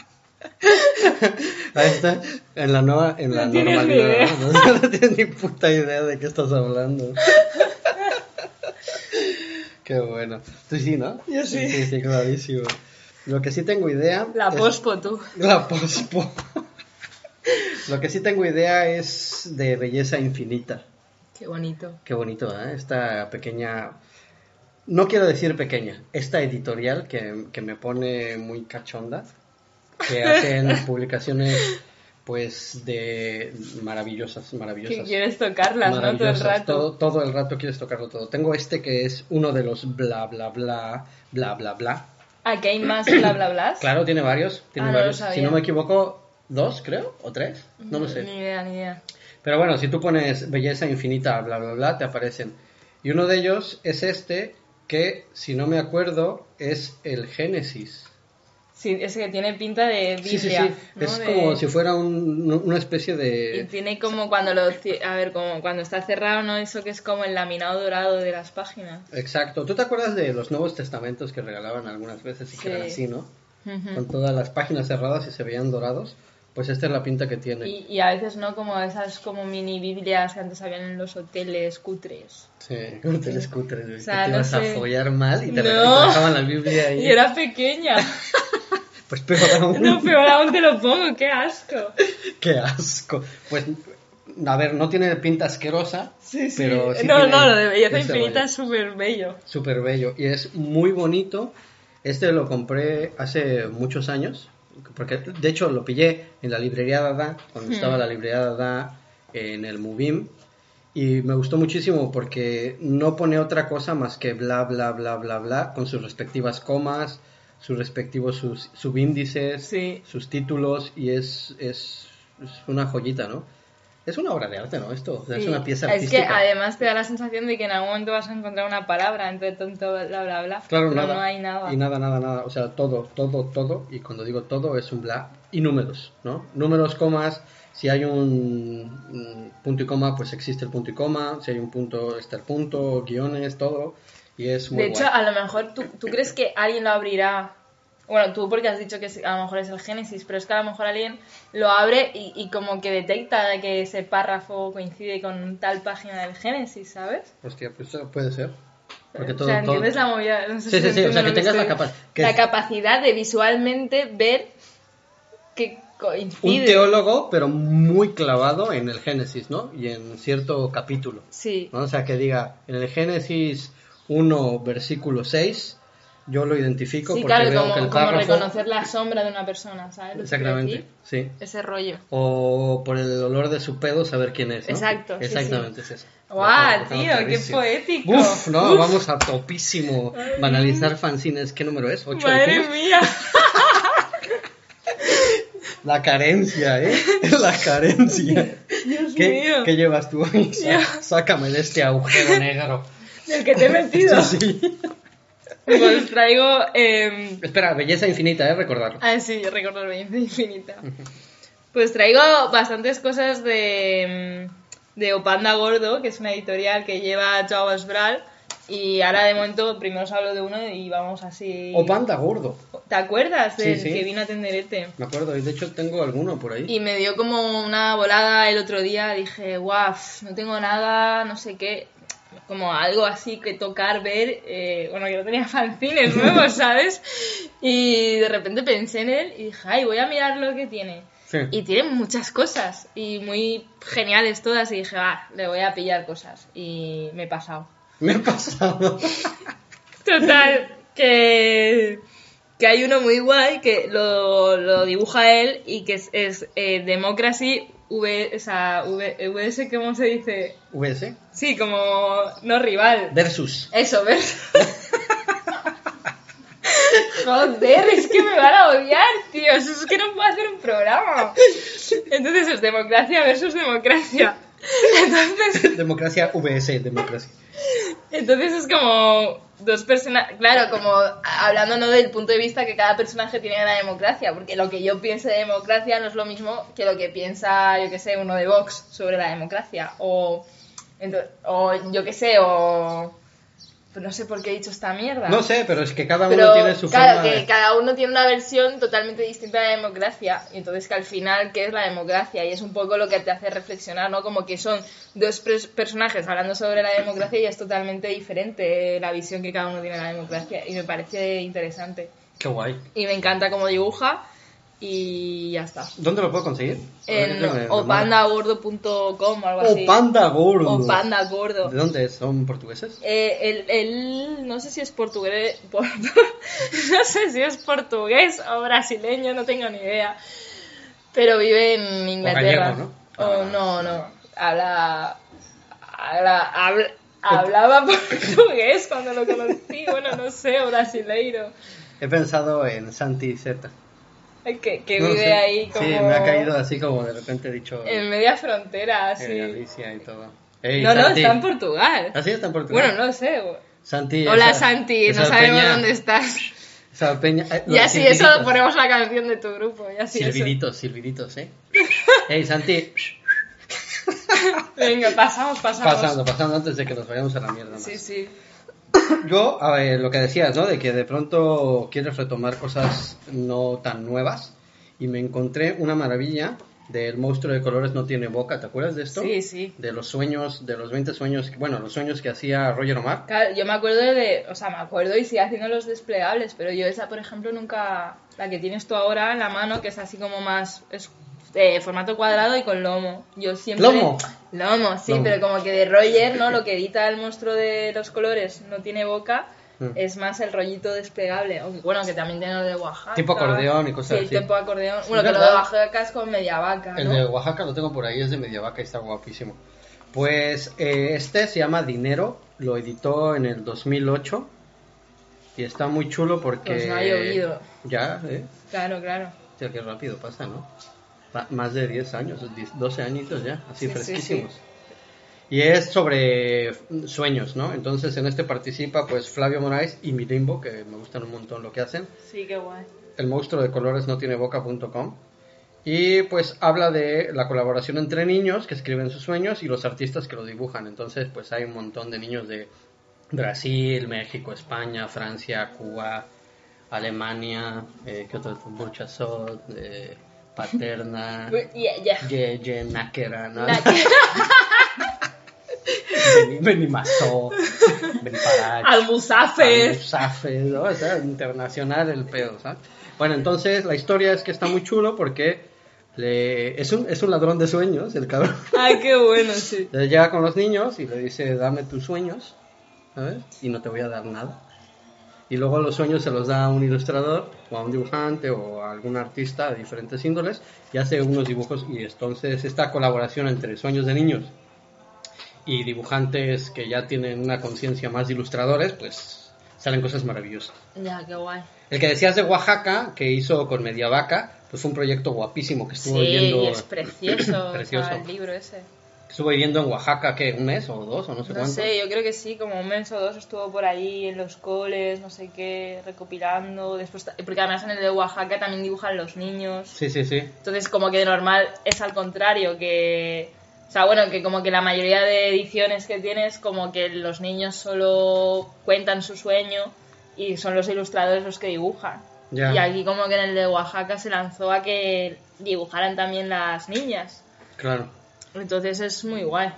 Ahí está, en la nueva, en la No tienes ni normalidad. idea. ¿no? No tienes ni puta idea de qué estás hablando. Qué bueno. Tú sí, ¿no? Yo sí. Sí, sí, clarísimo. Lo que sí tengo idea. La es- pospo tú. La pospo. Lo que sí tengo idea es de belleza infinita. Qué bonito. Qué bonito, ¿eh? Esta pequeña... No quiero decir pequeña, esta editorial que, que me pone muy cachonda, que hacen publicaciones pues de maravillosas, maravillosas. Que quieres tocarlas, ¿no? Todo el rato. Todo, todo el rato quieres tocarlo todo. Tengo este que es uno de los bla bla bla bla bla bla. Aquí hay más bla bla bla. Claro, tiene varios, tiene Ah, varios. Si no me equivoco, dos, creo, o tres, no lo sé. Ni idea, ni idea. Pero bueno, si tú pones belleza infinita, bla, bla, bla, te aparecen. Y uno de ellos es este, que si no me acuerdo, es el Génesis. Sí, es que tiene pinta de Biblia. Sí, sí, sí. ¿no? Es De- como si fuera un- una especie Y de... tiene como cuando lo... A ver, como cuando está cerrado, ¿no? Eso que es como el laminado dorado de las páginas. Exacto. ¿Tú te acuerdas de los Nuevos Testamentos que regalaban algunas veces y que Sí. eran así, no? Ujú. Con todas las páginas cerradas y se veían dorados. Pues esta es la pinta que tiene. Y, y a veces, ¿no? Como esas como mini Biblias que antes habían en los hoteles cutres. Sí, como te les cutres, O sea, que te no ibas sé. a follar mal y te, No. y la Biblia ahí. Y era pequeña. Pues peor aún. No, peor aún te lo pongo, qué asco. Qué asco. Pues, a ver, no tiene pinta asquerosa, Sí, sí. pero sí no, no, lo de belleza infinita es súper bello. Súper bello. Y es muy bonito. Este lo compré hace muchos años. Porque, de hecho, lo pillé en la librería Dada, cuando Hmm. estaba la librería Dada en el Movim. Y me gustó muchísimo porque no pone otra cosa más que bla, bla, bla, bla, bla, con sus respectivas comas, sus respectivos sus, subíndices, sus títulos, y es, es, es una joyita, ¿no? Es una obra de arte, ¿no? Esto o sea, es Sí. una pieza Es artística. que además te da la sensación de que en algún momento vas a encontrar una palabra entre tonto, bla, bla, bla. Claro, pero nada. no hay nada. Y nada, nada, nada. O sea, todo, todo, todo. Y cuando digo todo es un bla. Y números, ¿no? Números, comas. Si hay un punto y coma, pues existe el punto y coma. Si hay un punto, está el punto, guiones, todo. Y es muy De hecho, guay. a lo mejor tú, tú crees que alguien lo abrirá. Bueno, tú porque has dicho que a lo mejor es el Génesis, pero es que a lo mejor alguien lo abre y, y como que detecta que ese párrafo coincide con tal página del Génesis, ¿sabes? Hostia, pues eso puede ser. Porque todo, o sea, todo- ¿entiendes la movida? No sé Sí, si sí, sí. O sea, que tengas la capacidad. La capacidad de visualmente ver que coincide. Un teólogo, pero muy clavado en el Génesis, ¿no? Y en cierto capítulo. Sí. ¿no? O sea, que diga, en el Génesis 1, versículo 6, yo lo identifico Sí, porque claro, veo como, que el como párrafo... reconocer la sombra de una persona, ¿sabes? Exactamente, sí. Ese rollo. O por el olor de su pedo saber quién es, ¿no? Exacto, sí, Exactamente, sí. es eso. ¡Guau, tío! ¡Qué poético! Uf, no, Uf. vamos a topísimo. Banalizar fanzines. ¿Qué número es? ¿Ocho? ¡Madre dijimos? mía! La carencia, ¿eh? La carencia. Dios ¿Qué, mío. ¿Qué llevas tú. Sácame de este agujero negro. Del que te he metido. Sí, sí. Pues traigo... Eh... Espera, belleza infinita, ¿eh? Recordarlo. Ah, sí, recordar belleza infinita. Pues traigo bastantes cosas de, mm, de Opanda Gordo, que es una editorial que lleva Joao Esbral. Y ahora de momento primero os hablo de uno y vamos así... O panda gordo. ¿Te acuerdas Sí, del sí. que vino a Tenderete? Me acuerdo, y de hecho tengo alguno por ahí. Y me dio como una volada el otro día, dije, guau, no tengo nada, no sé qué, como algo así que tocar, ver, eh, bueno, que no tenía fanzines nuevos, ¿sabes? Y de repente pensé en él y dije, ay, voy a mirar lo que tiene. Sí. Y tiene muchas cosas y muy geniales todas y dije, ah, le voy a pillar cosas. Y me he pasado. Me ha pasado. Total, que, que hay uno muy guay que lo, lo dibuja él y que es, es eh, Democracy v, o sea, v, VS, ¿cómo se dice? VS. Sí, como no rival. Versus. Eso, ¿ver? Joder, es que me van a odiar, tío. Eso es que no puedo hacer un programa. Entonces es democracia versus democracia. Entonces, Democracia VS, democracia. Entonces es como dos personas, claro, como hablando ¿no? del punto de vista que cada personaje tiene de la democracia, porque lo que yo piense de democracia no es lo mismo que lo que piensa, yo que sé, uno de Vox sobre la democracia, o, o yo que sé, o... pues no sé por qué he dicho esta mierda. No sé, pero es que cada uno Pero, tiene su claro, forma que de... cada uno tiene una versión totalmente distinta de la democracia. Y entonces que al final, ¿qué es la democracia? Y es un poco lo que te hace reflexionar, ¿no? Como que son dos personajes hablando sobre la democracia y es totalmente diferente la visión que cada uno tiene de la democracia. Y me parece interesante. Qué guay. Y me encanta cómo dibuja. Y ya está. ¿Dónde lo puedo conseguir? En opandagordo.com o algo así. Opanda Gordo. Opanda Gordo. ¿De dónde es? ¿Son portugueses? Eh, él, él- no sé si es portugués, por- no sé si es portugués o brasileño, no tengo ni idea. Pero vive en Inglaterra. gallego, O no, no. Habla, habla, habla- hablaba portugués cuando lo conocí. Bueno, no sé, o brasileiro. He pensado en Santi Z. Que, que No lo vive sé. ahí como Sí, me ha caído así como de repente he dicho en media frontera, así. en Galicia y todo. Ey, no, no, Santi. está en Portugal. ¿Ah, sí? está en Portugal. Bueno, no sé. Santi, Hola esa- Santi, esa no sabemos peña- dónde estás. Esa peña, eh, Y así eso silbiditos. ponemos la canción de tu grupo. Y así eso. Silbiditos, silbiditos, ¿eh? Ey, Santi, Venga, pasamos, pasamos. pasando, pasando antes de que nos vayamos a la mierda más. Sí, sí. Yo, a ver, lo que decías, ¿no? De que de pronto quieres retomar cosas no tan nuevas. Y me encontré una maravilla del monstruo de colores no tiene boca. ¿Te acuerdas de esto? Sí, sí. De los sueños, de los 20 sueños, bueno, los sueños que hacía Roger Omar. Claro, yo me acuerdo de, o sea, me acuerdo y sigue haciendo los desplegables, pero yo esa, por ejemplo, nunca, la que tienes tú ahora en la mano, que es así como más, es de formato cuadrado y con lomo. Yo siempre... ¿Lomo? Lomo, sí, Lomo. pero como que de Roger, ¿no? Lo que edita el monstruo de los colores no tiene boca, Mm. es más el rollito desplegable. Bueno, que también tiene lo de Oaxaca. Tipo acordeón y cosas sí, así. tipo acordeón. Sí, Bueno, que lo de. Oaxaca es con media vaca, El ¿no? de Oaxaca lo tengo por ahí, es de Mediavaca y está guapísimo. Pues eh, este se llama Dinero, lo editó en el 2008 y está muy chulo porque... Pues no ha llovido. Ya, ¿eh? Claro, claro. Hostia, qué rápido pasa, ¿no? Más de 10 años, 10, 12 añitos ya, así Sí, sí, fresquísimos. Y es sobre sueños, ¿no? Entonces en este participa pues Flavio Moraes y Milimbo, que me gustan un montón lo que hacen. Sí, qué guay. El monstruo de colores no tiene boca.com. Y pues habla de la colaboración entre niños que escriben sus sueños y los artistas que lo dibujan. Entonces pues hay un montón de niños de Brasil, México, España, Francia, Cuba, Alemania, eh, ¿qué otro? Burchasot, eh, Paterna. Ye, Ye, Náquera, ¿no? Náquera. Beni- Benimassó, Beniparach, Almusafes. Almusafes, ¿no? O sea, internacional el pedo, ¿sabes? Bueno, entonces la historia es que está muy chulo porque le- es, un, es un ladrón de sueños, el cabrón. Ay, qué bueno, sí. Le llega con los niños y le dice, dame tus sueños, ¿sabes? Y no te voy a dar nada. Y luego los sueños se los da a un ilustrador o a un dibujante o a algún artista de diferentes índoles y hace unos dibujos y entonces esta colaboración entre sueños de niños y dibujantes que ya tienen una conciencia más de ilustradores, pues salen cosas maravillosas. Ya, qué guay. El que decías de Oaxaca, que hizo con Mediavaca, pues fue un proyecto guapísimo que estuvo Sí, y es precioso, Precioso. o sea, el libro ese. Estuvo viviendo en Oaxaca, ¿qué? ¿Un mes o dos o no sé No cuánto? sé, yo creo que sí, como un mes o dos estuvo por ahí en los coles, no sé qué, recopilando. Después, porque además en el de Oaxaca también dibujan los niños. Sí, sí, sí. Entonces, como que de normal es al contrario, que. O sea, bueno, que como que la mayoría de ediciones que tienes, como que los niños solo cuentan su sueño y son los ilustradores los que dibujan. Ya. Y aquí, como que en el de Oaxaca se lanzó a que dibujaran también las niñas. Claro. Entonces es muy guay.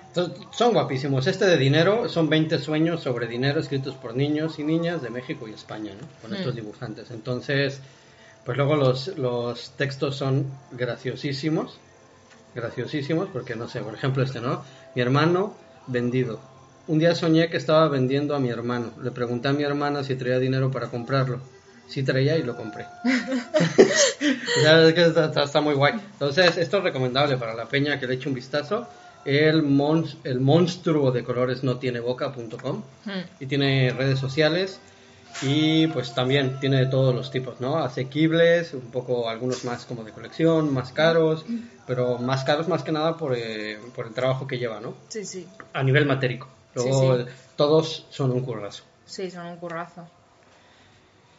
Son guapísimos. Este de dinero son 20 sueños sobre dinero escritos por niños y niñas de México y España, ¿no? Con Mm. estos dibujantes. Entonces, pues luego los, los textos son graciosísimos. Graciosísimos, porque no sé, por ejemplo este, ¿no? Mi hermano vendido. Un día soñé que estaba vendiendo a mi hermano. Le pregunté a mi hermana si traía dinero para comprarlo. Sí traía y lo compré. O sea, es que está, está- está muy guay. Entonces, esto es recomendable para la peña que le eche un vistazo. El, mons- el monstruo de colores no tiene boca.com y tiene redes sociales y pues también tiene de todos los tipos, ¿no? Asequibles, un poco algunos más como de colección, más caros, pero más caros más que nada por, eh, por el trabajo que lleva, ¿no? Sí, sí. A nivel matérico. Sí, Luego sí. todos son un currazo. Sí, son un currazo.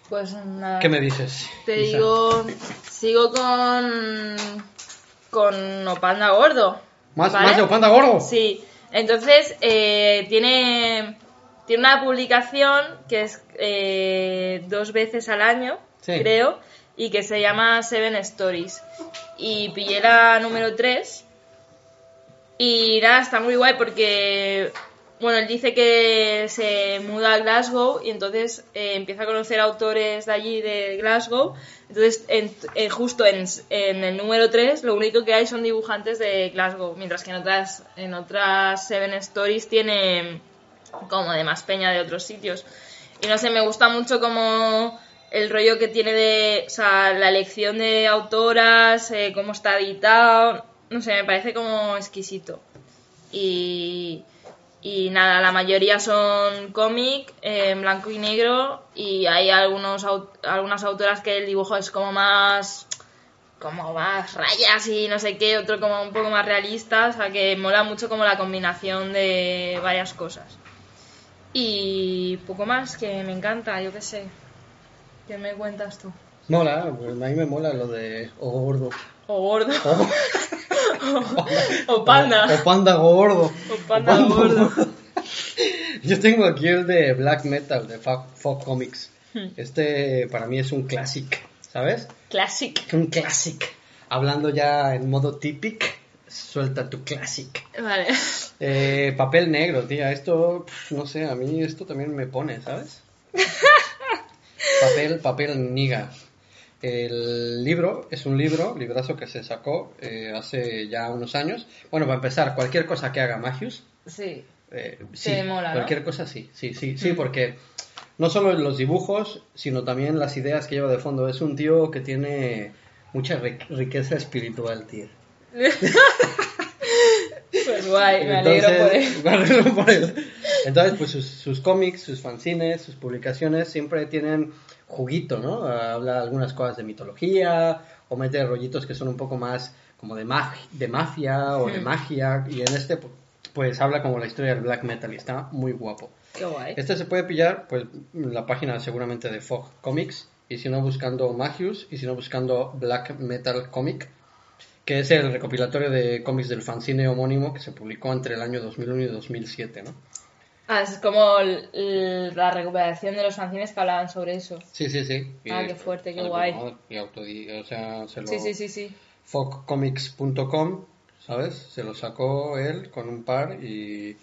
Pues nada. ¿Qué me dices? Te Isa? digo, sigo con con Opanda Gordo. ¿Más, ¿vale? más de Opanda Gordo? Sí. Entonces eh, tiene tiene una publicación que es eh, dos veces al año, Sí. creo, y que se llama Seven Stories. Y pillé la número 3 y nada, está muy guay porque bueno, él dice que se muda a Glasgow y entonces eh, empieza a conocer autores de allí, de Glasgow. Entonces, en- eh, justo en, el número 3, lo único que hay son dibujantes de Glasgow, mientras que en otras, en otras Seven Stories tiene como de más peña de otros sitios. Y no sé, me gusta mucho como el rollo que tiene de, o sea, la elección de autoras, eh, cómo está editado, no sé, me parece como exquisito. Y, y nada, la mayoría son cómic en blanco y negro y hay algunos algunas autoras que el dibujo es como más como más rayas y no sé qué, otro como un poco más realista, o sea que mola mucho como la combinación de varias cosas. Y poco más que me encanta, yo qué sé. ¿Qué me cuentas tú? Mola, pues a mí me mola lo de o gordo. O gordo. o panda. O panda gordo. O panda gordo. Yo tengo aquí el de Black Metal de Fog, Fog Comics. Hmm. Este para mí es un classic, ¿sabes? Classic. Un classic. Hablando ya en modo típico, suelta tu classic. Vale. Eh, papel negro, tía. Esto, no sé, a mí esto también me pone, ¿sabes? papel, papel niga. El libro es un libro, librazo que se sacó eh, hace ya unos años. Bueno, para empezar, cualquier cosa que haga Magius, Sí. eh, Te sí, mola, ¿no? cualquier cosa sí, sí, sí, sí, Mm. porque no solo los dibujos, sino también las ideas que lleva de fondo. Es un tío que tiene mucha ri- riqueza espiritual, tío. Pues guay, me alegro por él. Entonces, por él. Entonces, pues sus, sus cómics, sus fanzines, sus publicaciones siempre tienen juguito, ¿no? Habla algunas cosas de mitología o mete rollitos que son un poco más como de, mag- de mafia o de Hmm. magia y en este pues habla como la historia del black metal y está muy guapo. Qué guay. Este se puede pillar pues en la página seguramente de Fog Comics y si no buscando Magius y si no buscando Black Metal Comic que es el recopilatorio de cómics del fanzine homónimo que se publicó entre el año 2001 y 2007, ¿no? Ah, es como la recuperación de los fanzines que hablaban sobre eso. Sí, sí, sí. Y- Ah, qué fuerte, qué guay. Y autodi- o sea, se lo... Sí, sí, sí, sí. fogcomics.com, ¿sabes? Se lo sacó él con un par y,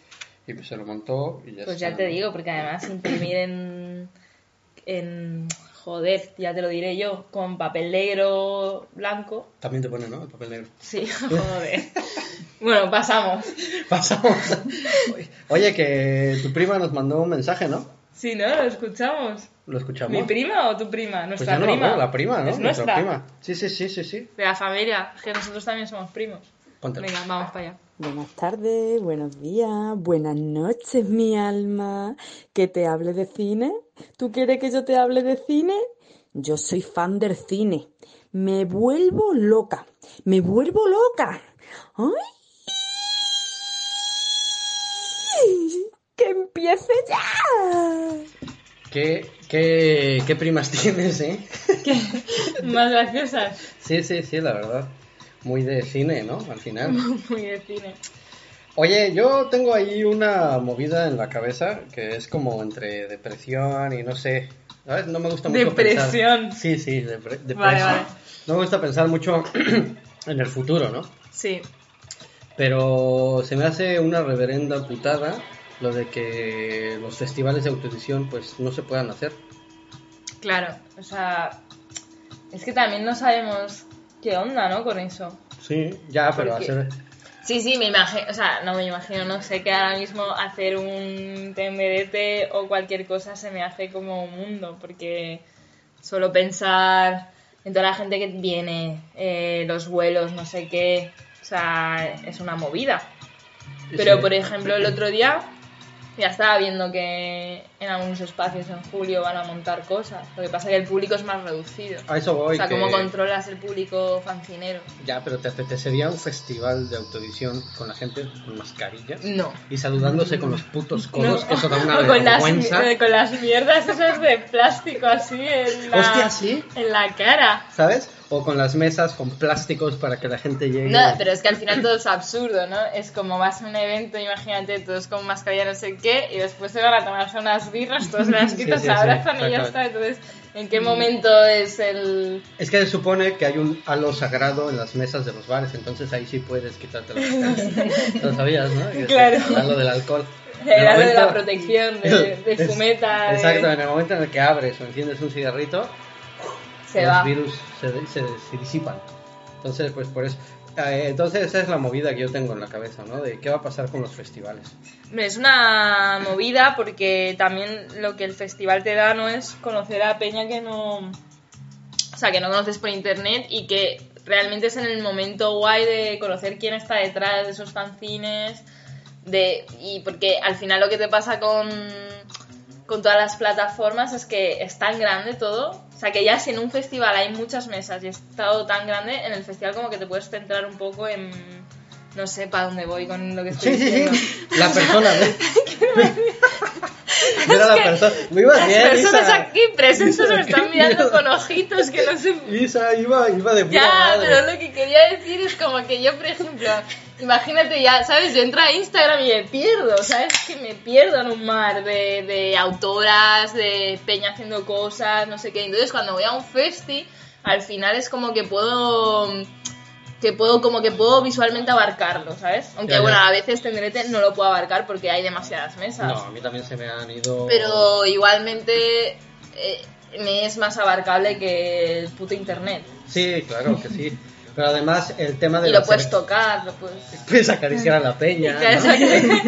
y pues se lo montó y ya Pues está. ya te digo, porque además imprimir en, en... Joder, ya te lo diré yo, con papel negro blanco. También te pone, ¿no? El papel negro. Sí, joder. bueno, pasamos. Pasamos. Oye, que tu prima nos mandó un mensaje, ¿no? Sí, ¿no? Lo escuchamos. ¿Lo escuchamos? ¿Mi prima o tu prima? Pues Nuestra ya no prima. la prima, ¿no? Es Nuestra prima. Sí, sí, sí, sí, sí. De la familia. Que nosotros también somos primos. Póntelo. Venga, vamos para allá. Buenas tardes, buenos días, buenas noches, mi alma. ¿Que te hable de cine? ¿Tú quieres que yo te hable de cine? Yo soy fan del cine. Me vuelvo loca. Me vuelvo loca. ¡Ay! ¡Que empiece ya! ¿Qué, qué, qué primas tienes, eh? Más graciosas. Sí, sí, sí, la verdad. Muy de cine, ¿no? Al final. Muy de cine. Oye, yo tengo ahí una movida en la cabeza que es como entre depresión y no sé. ¿Sabes? No me gusta mucho Depresión. pensar. Sí, sí, depre- depresión. Vale, vale. No me gusta pensar mucho en el futuro, ¿no? Sí. Pero se me hace una reverenda putada lo de que los festivales de autoedición pues no se puedan hacer. Claro, o sea, es que también no sabemos qué onda, ¿no? Con eso. Sí, ya, pero Porque- hacer... Sí, sí, me imagino, o sea, no me imagino, no sé, que ahora mismo hacer un tenderete o cualquier cosa se me hace como un mundo, porque solo pensar en toda la gente que viene, eh, los vuelos, no sé qué, o sea, es una movida. Pero, por ejemplo, el otro día ya estaba viendo que en algunos espacios en julio van a montar cosas. Lo que pasa es que el público es más reducido. A eso voy, O sea, que- ¿cómo controlas el público fancinero? Ya, pero ¿te apetecería un festival de autoedición con la gente con mascarillas? No. Y saludándose con los putos codos, No. que eso da una con las, vergüenza. eh, con las mierdas esas de plástico así en la, Hostia, ¿sí? en la cara. ¿Sabes? O con las mesas con plásticos para que la gente llegue. No, pero es que al final todo es absurdo, ¿no? Es como vas a un evento, imagínate, todos con mascarilla no sé qué, y después se van a tomarse unas birras, todos las Sí, quitas sí, se sí, abrazan y ya está. Entonces, ¿en qué momento es el...? Es que se supone que hay un halo sagrado en las mesas de los bares, entonces ahí sí puedes quitarte la mascarilla. Lo sabías, ¿no? Es Claro. El halo del alcohol. Era lo de la momento- protección, de, de Es- fumeta. de- Exacto, en el momento en el que abres o enciendes un cigarrito, Se los va. virus se, se- se disipan. Entonces, pues por eso. eh, entonces, esa es la movida que yo tengo en la cabeza, ¿no? De qué va a pasar con los festivales. Es una movida porque también lo que el festival te da no es conocer a Peña que no. O sea, que no conoces por internet y que realmente es en el momento guay de conocer quién está detrás de esos fanzines. De, y porque al final lo que te pasa con, con todas las plataformas es que es tan grande todo. O sea, que ya si en un festival hay muchas mesas y es todo tan grande, en el festival como que te puedes centrar un poco en. No sé para dónde voy con lo que estoy diciendo. La persona, ¿ves? Mira la persona. Muy Las bien, personas Isa. aquí presentes me están mirando con ojitos que no sé. Isa iba, iba de puta Ya, madre. pero lo que quería decir es como que yo, por ejemplo, imagínate ya, ¿sabes? Yo entro a Instagram y me pierdo, ¿sabes? Que me pierdo en un mar de, de autoras, de peña haciendo cosas, no sé qué. Entonces, cuando voy a un festi, al final es como que puedo que puedo como que puedo visualmente abarcarlo, ¿sabes? Aunque Ya, ya. bueno, a veces Tenderete no lo puedo abarcar porque hay demasiadas mesas. No, a mí también se me han ido. Pero igualmente eh, me es más abarcable que el puto internet. Sí, claro que sí. Pero además, el tema de Y lo puedes tocar, lo puedes... Puedes acariciar a la peña. ¿no?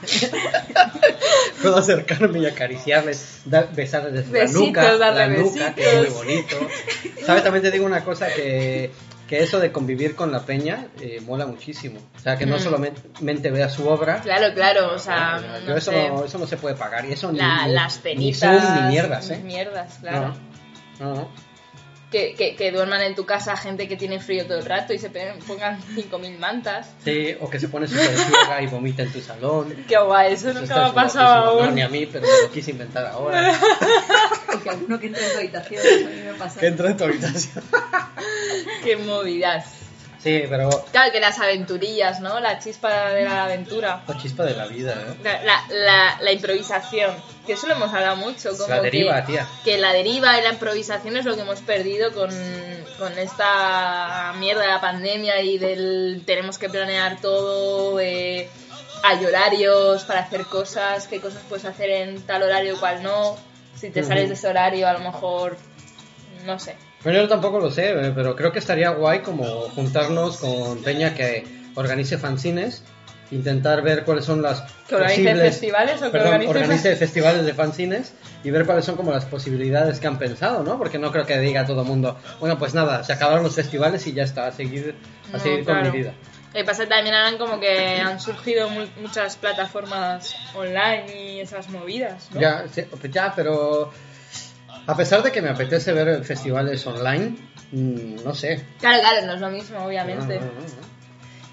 Puedo acercarme y acariciarles, besarles desde Besitos, la nuca, la nuca, que es muy bonito. ¿Sabes? También te digo una cosa que, que eso de convivir con la peña eh, mola muchísimo. O sea, que no Mm. solamente veas su obra. Claro, claro, o sea, Yo no eso, sé. no, eso no se puede pagar. Y eso ni- La- ni, las ni cenitas, Zoom ni mierdas, ¿eh? mierdas, claro. No, no. Que, que, que duerman en tu casa gente que tiene frío todo el rato y se pongan 5.000 mantas. Sí, o que se pone súper ciega y vomita en tu salón. Qué guay, eso nunca está me ha pasado loquísimo. No, aún. ni a mí, pero me lo quise inventar ahora. O que alguno que entre en tu habitación, eso a mí me pasa. que entra en tu habitación. Qué movidas. Sí, pero Claro, que las aventurillas, ¿no? La chispa de la aventura. la chispa de la vida, ¿eh? La, la, la, la improvisación, que eso lo hemos hablado mucho. Como La deriva, que, tía. Que la deriva y la improvisación es lo que hemos perdido con, con esta mierda de la pandemia y del tenemos que planear todo, eh, hay horarios para hacer cosas, qué cosas puedes hacer en tal horario, cuál no. Si te sales de ese horario, a lo mejor, no sé. Bueno, yo tampoco lo sé, eh, pero creo que estaría guay como juntarnos con Peña que organice fanzines, intentar ver cuáles son las ¿Que organice posibles- festivales o que perdón, organice organice festivales de fanzines y ver cuáles son como las posibilidades que han pensado, ¿no? Porque no creo que diga todo el mundo, bueno, pues nada, se acabaron los festivales y ya está, a seguir, a No, seguir con claro. mi vida. Lo que pasa también ahora como que han surgido mu- muchas plataformas online y esas movidas, ¿no? Ya, sí, ya, pero a pesar de que me apetece ver festivales online, mm, no sé. Claro, claro, no es lo mismo, obviamente. No, no, no, no.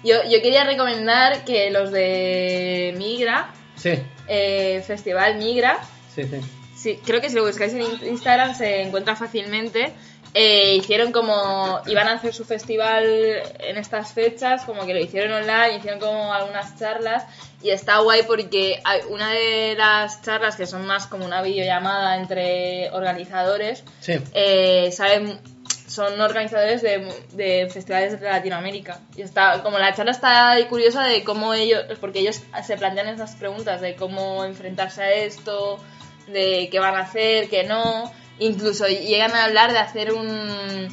Yo, yo quería recomendar que los de Migra, Sí, eh, Festival Migra, sí, sí. sí, creo que si lo buscáis en in- Instagram se encuentra fácilmente. Eh, hicieron como, iban a hacer su festival en estas fechas, como que lo hicieron online, hicieron como algunas charlas y está guay porque hay una de las charlas que son más como una videollamada entre organizadores, Sí. eh, saben, son organizadores de, de festivales de Latinoamérica. Y está, como la charla está curiosa de cómo ellos, porque ellos se plantean esas preguntas de cómo enfrentarse a esto, de qué van a hacer, qué no. Incluso llegan a hablar de hacer un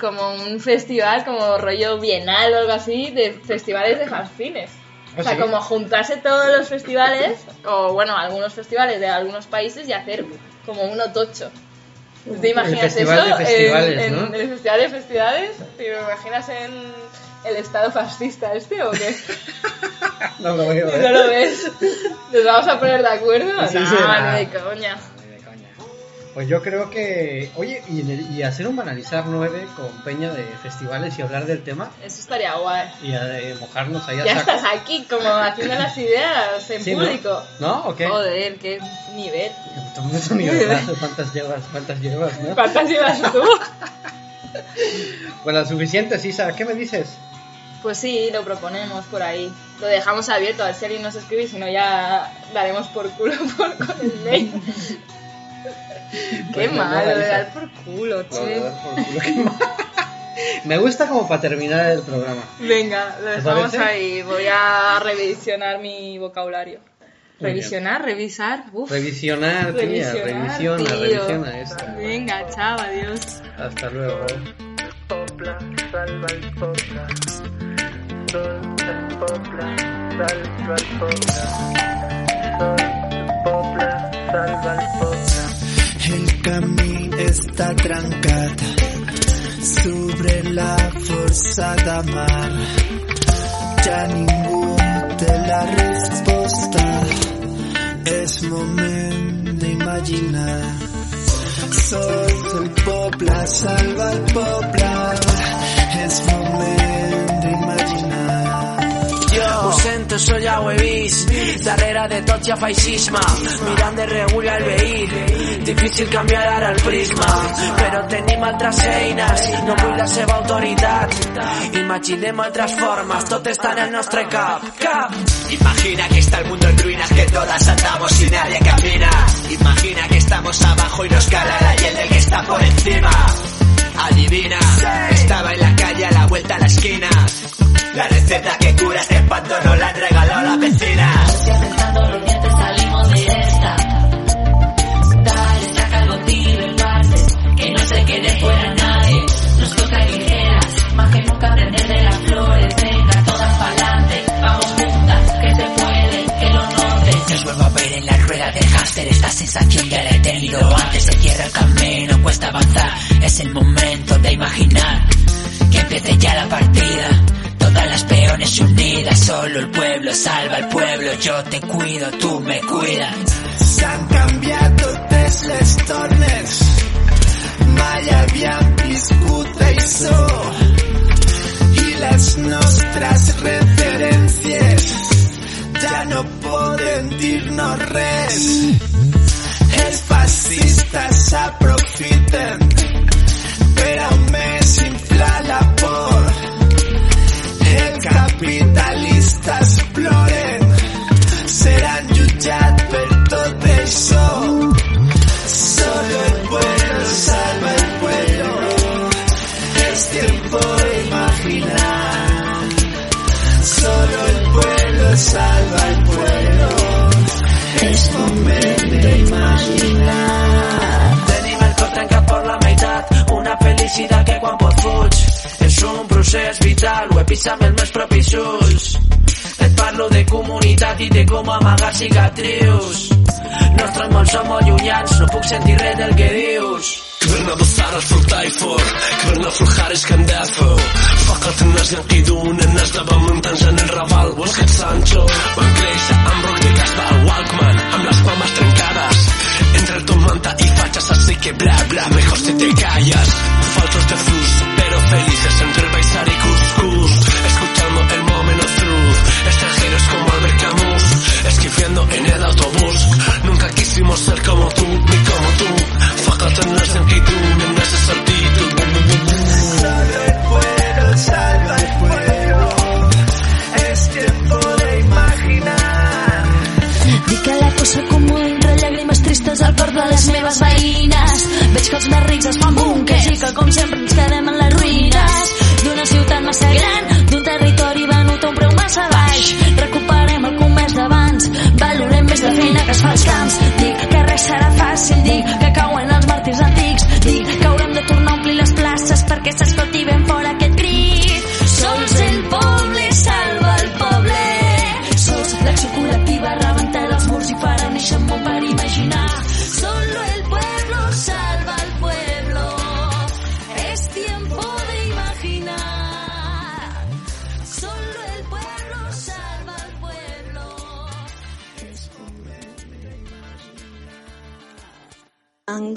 como un festival como rollo bienal o algo así de festivales de fanzines. ¿Ah, o sea, como juntarse todos los festivales, o bueno, algunos festivales de algunos países y hacer como uno tocho. ¿Te imaginas festival eso? de festivales, en, ¿no? en el festival de festivales, ¿te imaginas en el estado fascista este o qué? No lo veo. ¿No lo ves? ¿Nos vamos a poner de acuerdo? Sí, no, sí, ni nada. de coña. Pues yo creo que, oye, y, en el- y hacer un banalizar 9 con Peña de festivales y hablar del tema Eso estaría guay. y eh, mojarnos ahí Ya saco. estás aquí como haciendo las ideas en público. ¿No? ¿O qué? Joder, qué nivel. Un nivelazo, ¿Cuántas llevas? ¿Cuántas llevas? ¿no? ¿Cuántas llevas tú? Bueno, suficiente, Sisa. ¿Qué me dices? Pues sí, lo proponemos por ahí. Lo dejamos abierto, a ver si alguien nos escribe si no ya daremos por culo por, con el mail. Qué Pues nada, malo, de Isa. dar por culo, che. por culo, qué. Me gusta como para terminar el programa. Venga, lo ¿Te dejamos ahí. Voy a revisionar mi vocabulario. Revisionar, revisar. Uf. Revisionar, tía, Revisionar, revisiona, tío. revisiona esto. Venga, chao, adiós. Hasta luego. El camí està trencat sobre la força d'amar. Ja ningú té la resposta. És moment d'imaginar. Sols el poble salva el poble. És moment d'imaginar. Ja ho he vist. Darrere de tot hi ha feixisme. Mirant de el veí. Difícil canviar ara el prisma. Però tenim altres eines. No vull la seva autoritat. Imaginem altres formes. Tot està en el nostre cap. Cap. Imagina que está el mundo en ruinas, que todas andamos y nadie camina. Imagina que estamos abajo y nos cala la hiel que está por encima. Adivina, estaba en la calle a la vuelta a la esquina. La receta que cura este espanto nos la han regalado la vecina. los dientes salimos de esta. Dale, saca el botín, reparte, que no se quede fuera nadie. Nos toca ligeras, más que nunca aprender de las flores. Venga, todas pa'lante, vamos juntas, que se puede, que lo notes. Nos vuelvo a ver en la rueda del hámster Esta sensación ya la he tenido antes Se cierra el camino, cuesta avanzar Es el momento de imaginar Que empiece ya la partida Todas las peones unidas Solo el pueblo salva al pueblo. Yo te cuido, tú me cuidas. S'han canviat totes les dones mai havíem viscut això i les nostres referències ja no poden dir-nos res. Els fascistes s'aprofiten per a més inflar la por capitalistes ploren seran jutjats per tot això. Solo el pueblo salva el pueblo. Es tiempo de imaginar. Solo el pueblo salva el pueblo. Es moment de imaginar. Tenim el cor trencat per la meitat, una felicitat que quan pot fuig. procés vital, ho he pisat amb els meus propis ulls. Et parlo de comunitat i de com amagar cicatrius. Nostres mons són molt llunyans, no puc sentir res del que dius. كبرنا بالصعر فوق طايفور كبرنا في الخارج كندافعو فقط الناس ينقذون الناس دابا من طنجة للرافال ولقيت سانشو وانجليزا امرو دي كاسبا والكمان ام لاس mamas trancadas entre tu manta y fachas así que bla bla mejor si te callas. Faltos de flujo como tú, ni como tú الناس انقذوا من الناس السرديد Es imaginar la cosa tristes al de Veig que els més rics es fan búnquers i que com sempre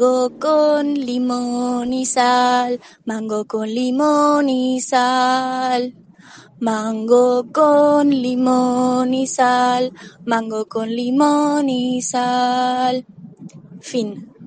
Mango con limón y sal, mango con limón y sal. Mango con limón y sal, mango con limón y sal. Fin.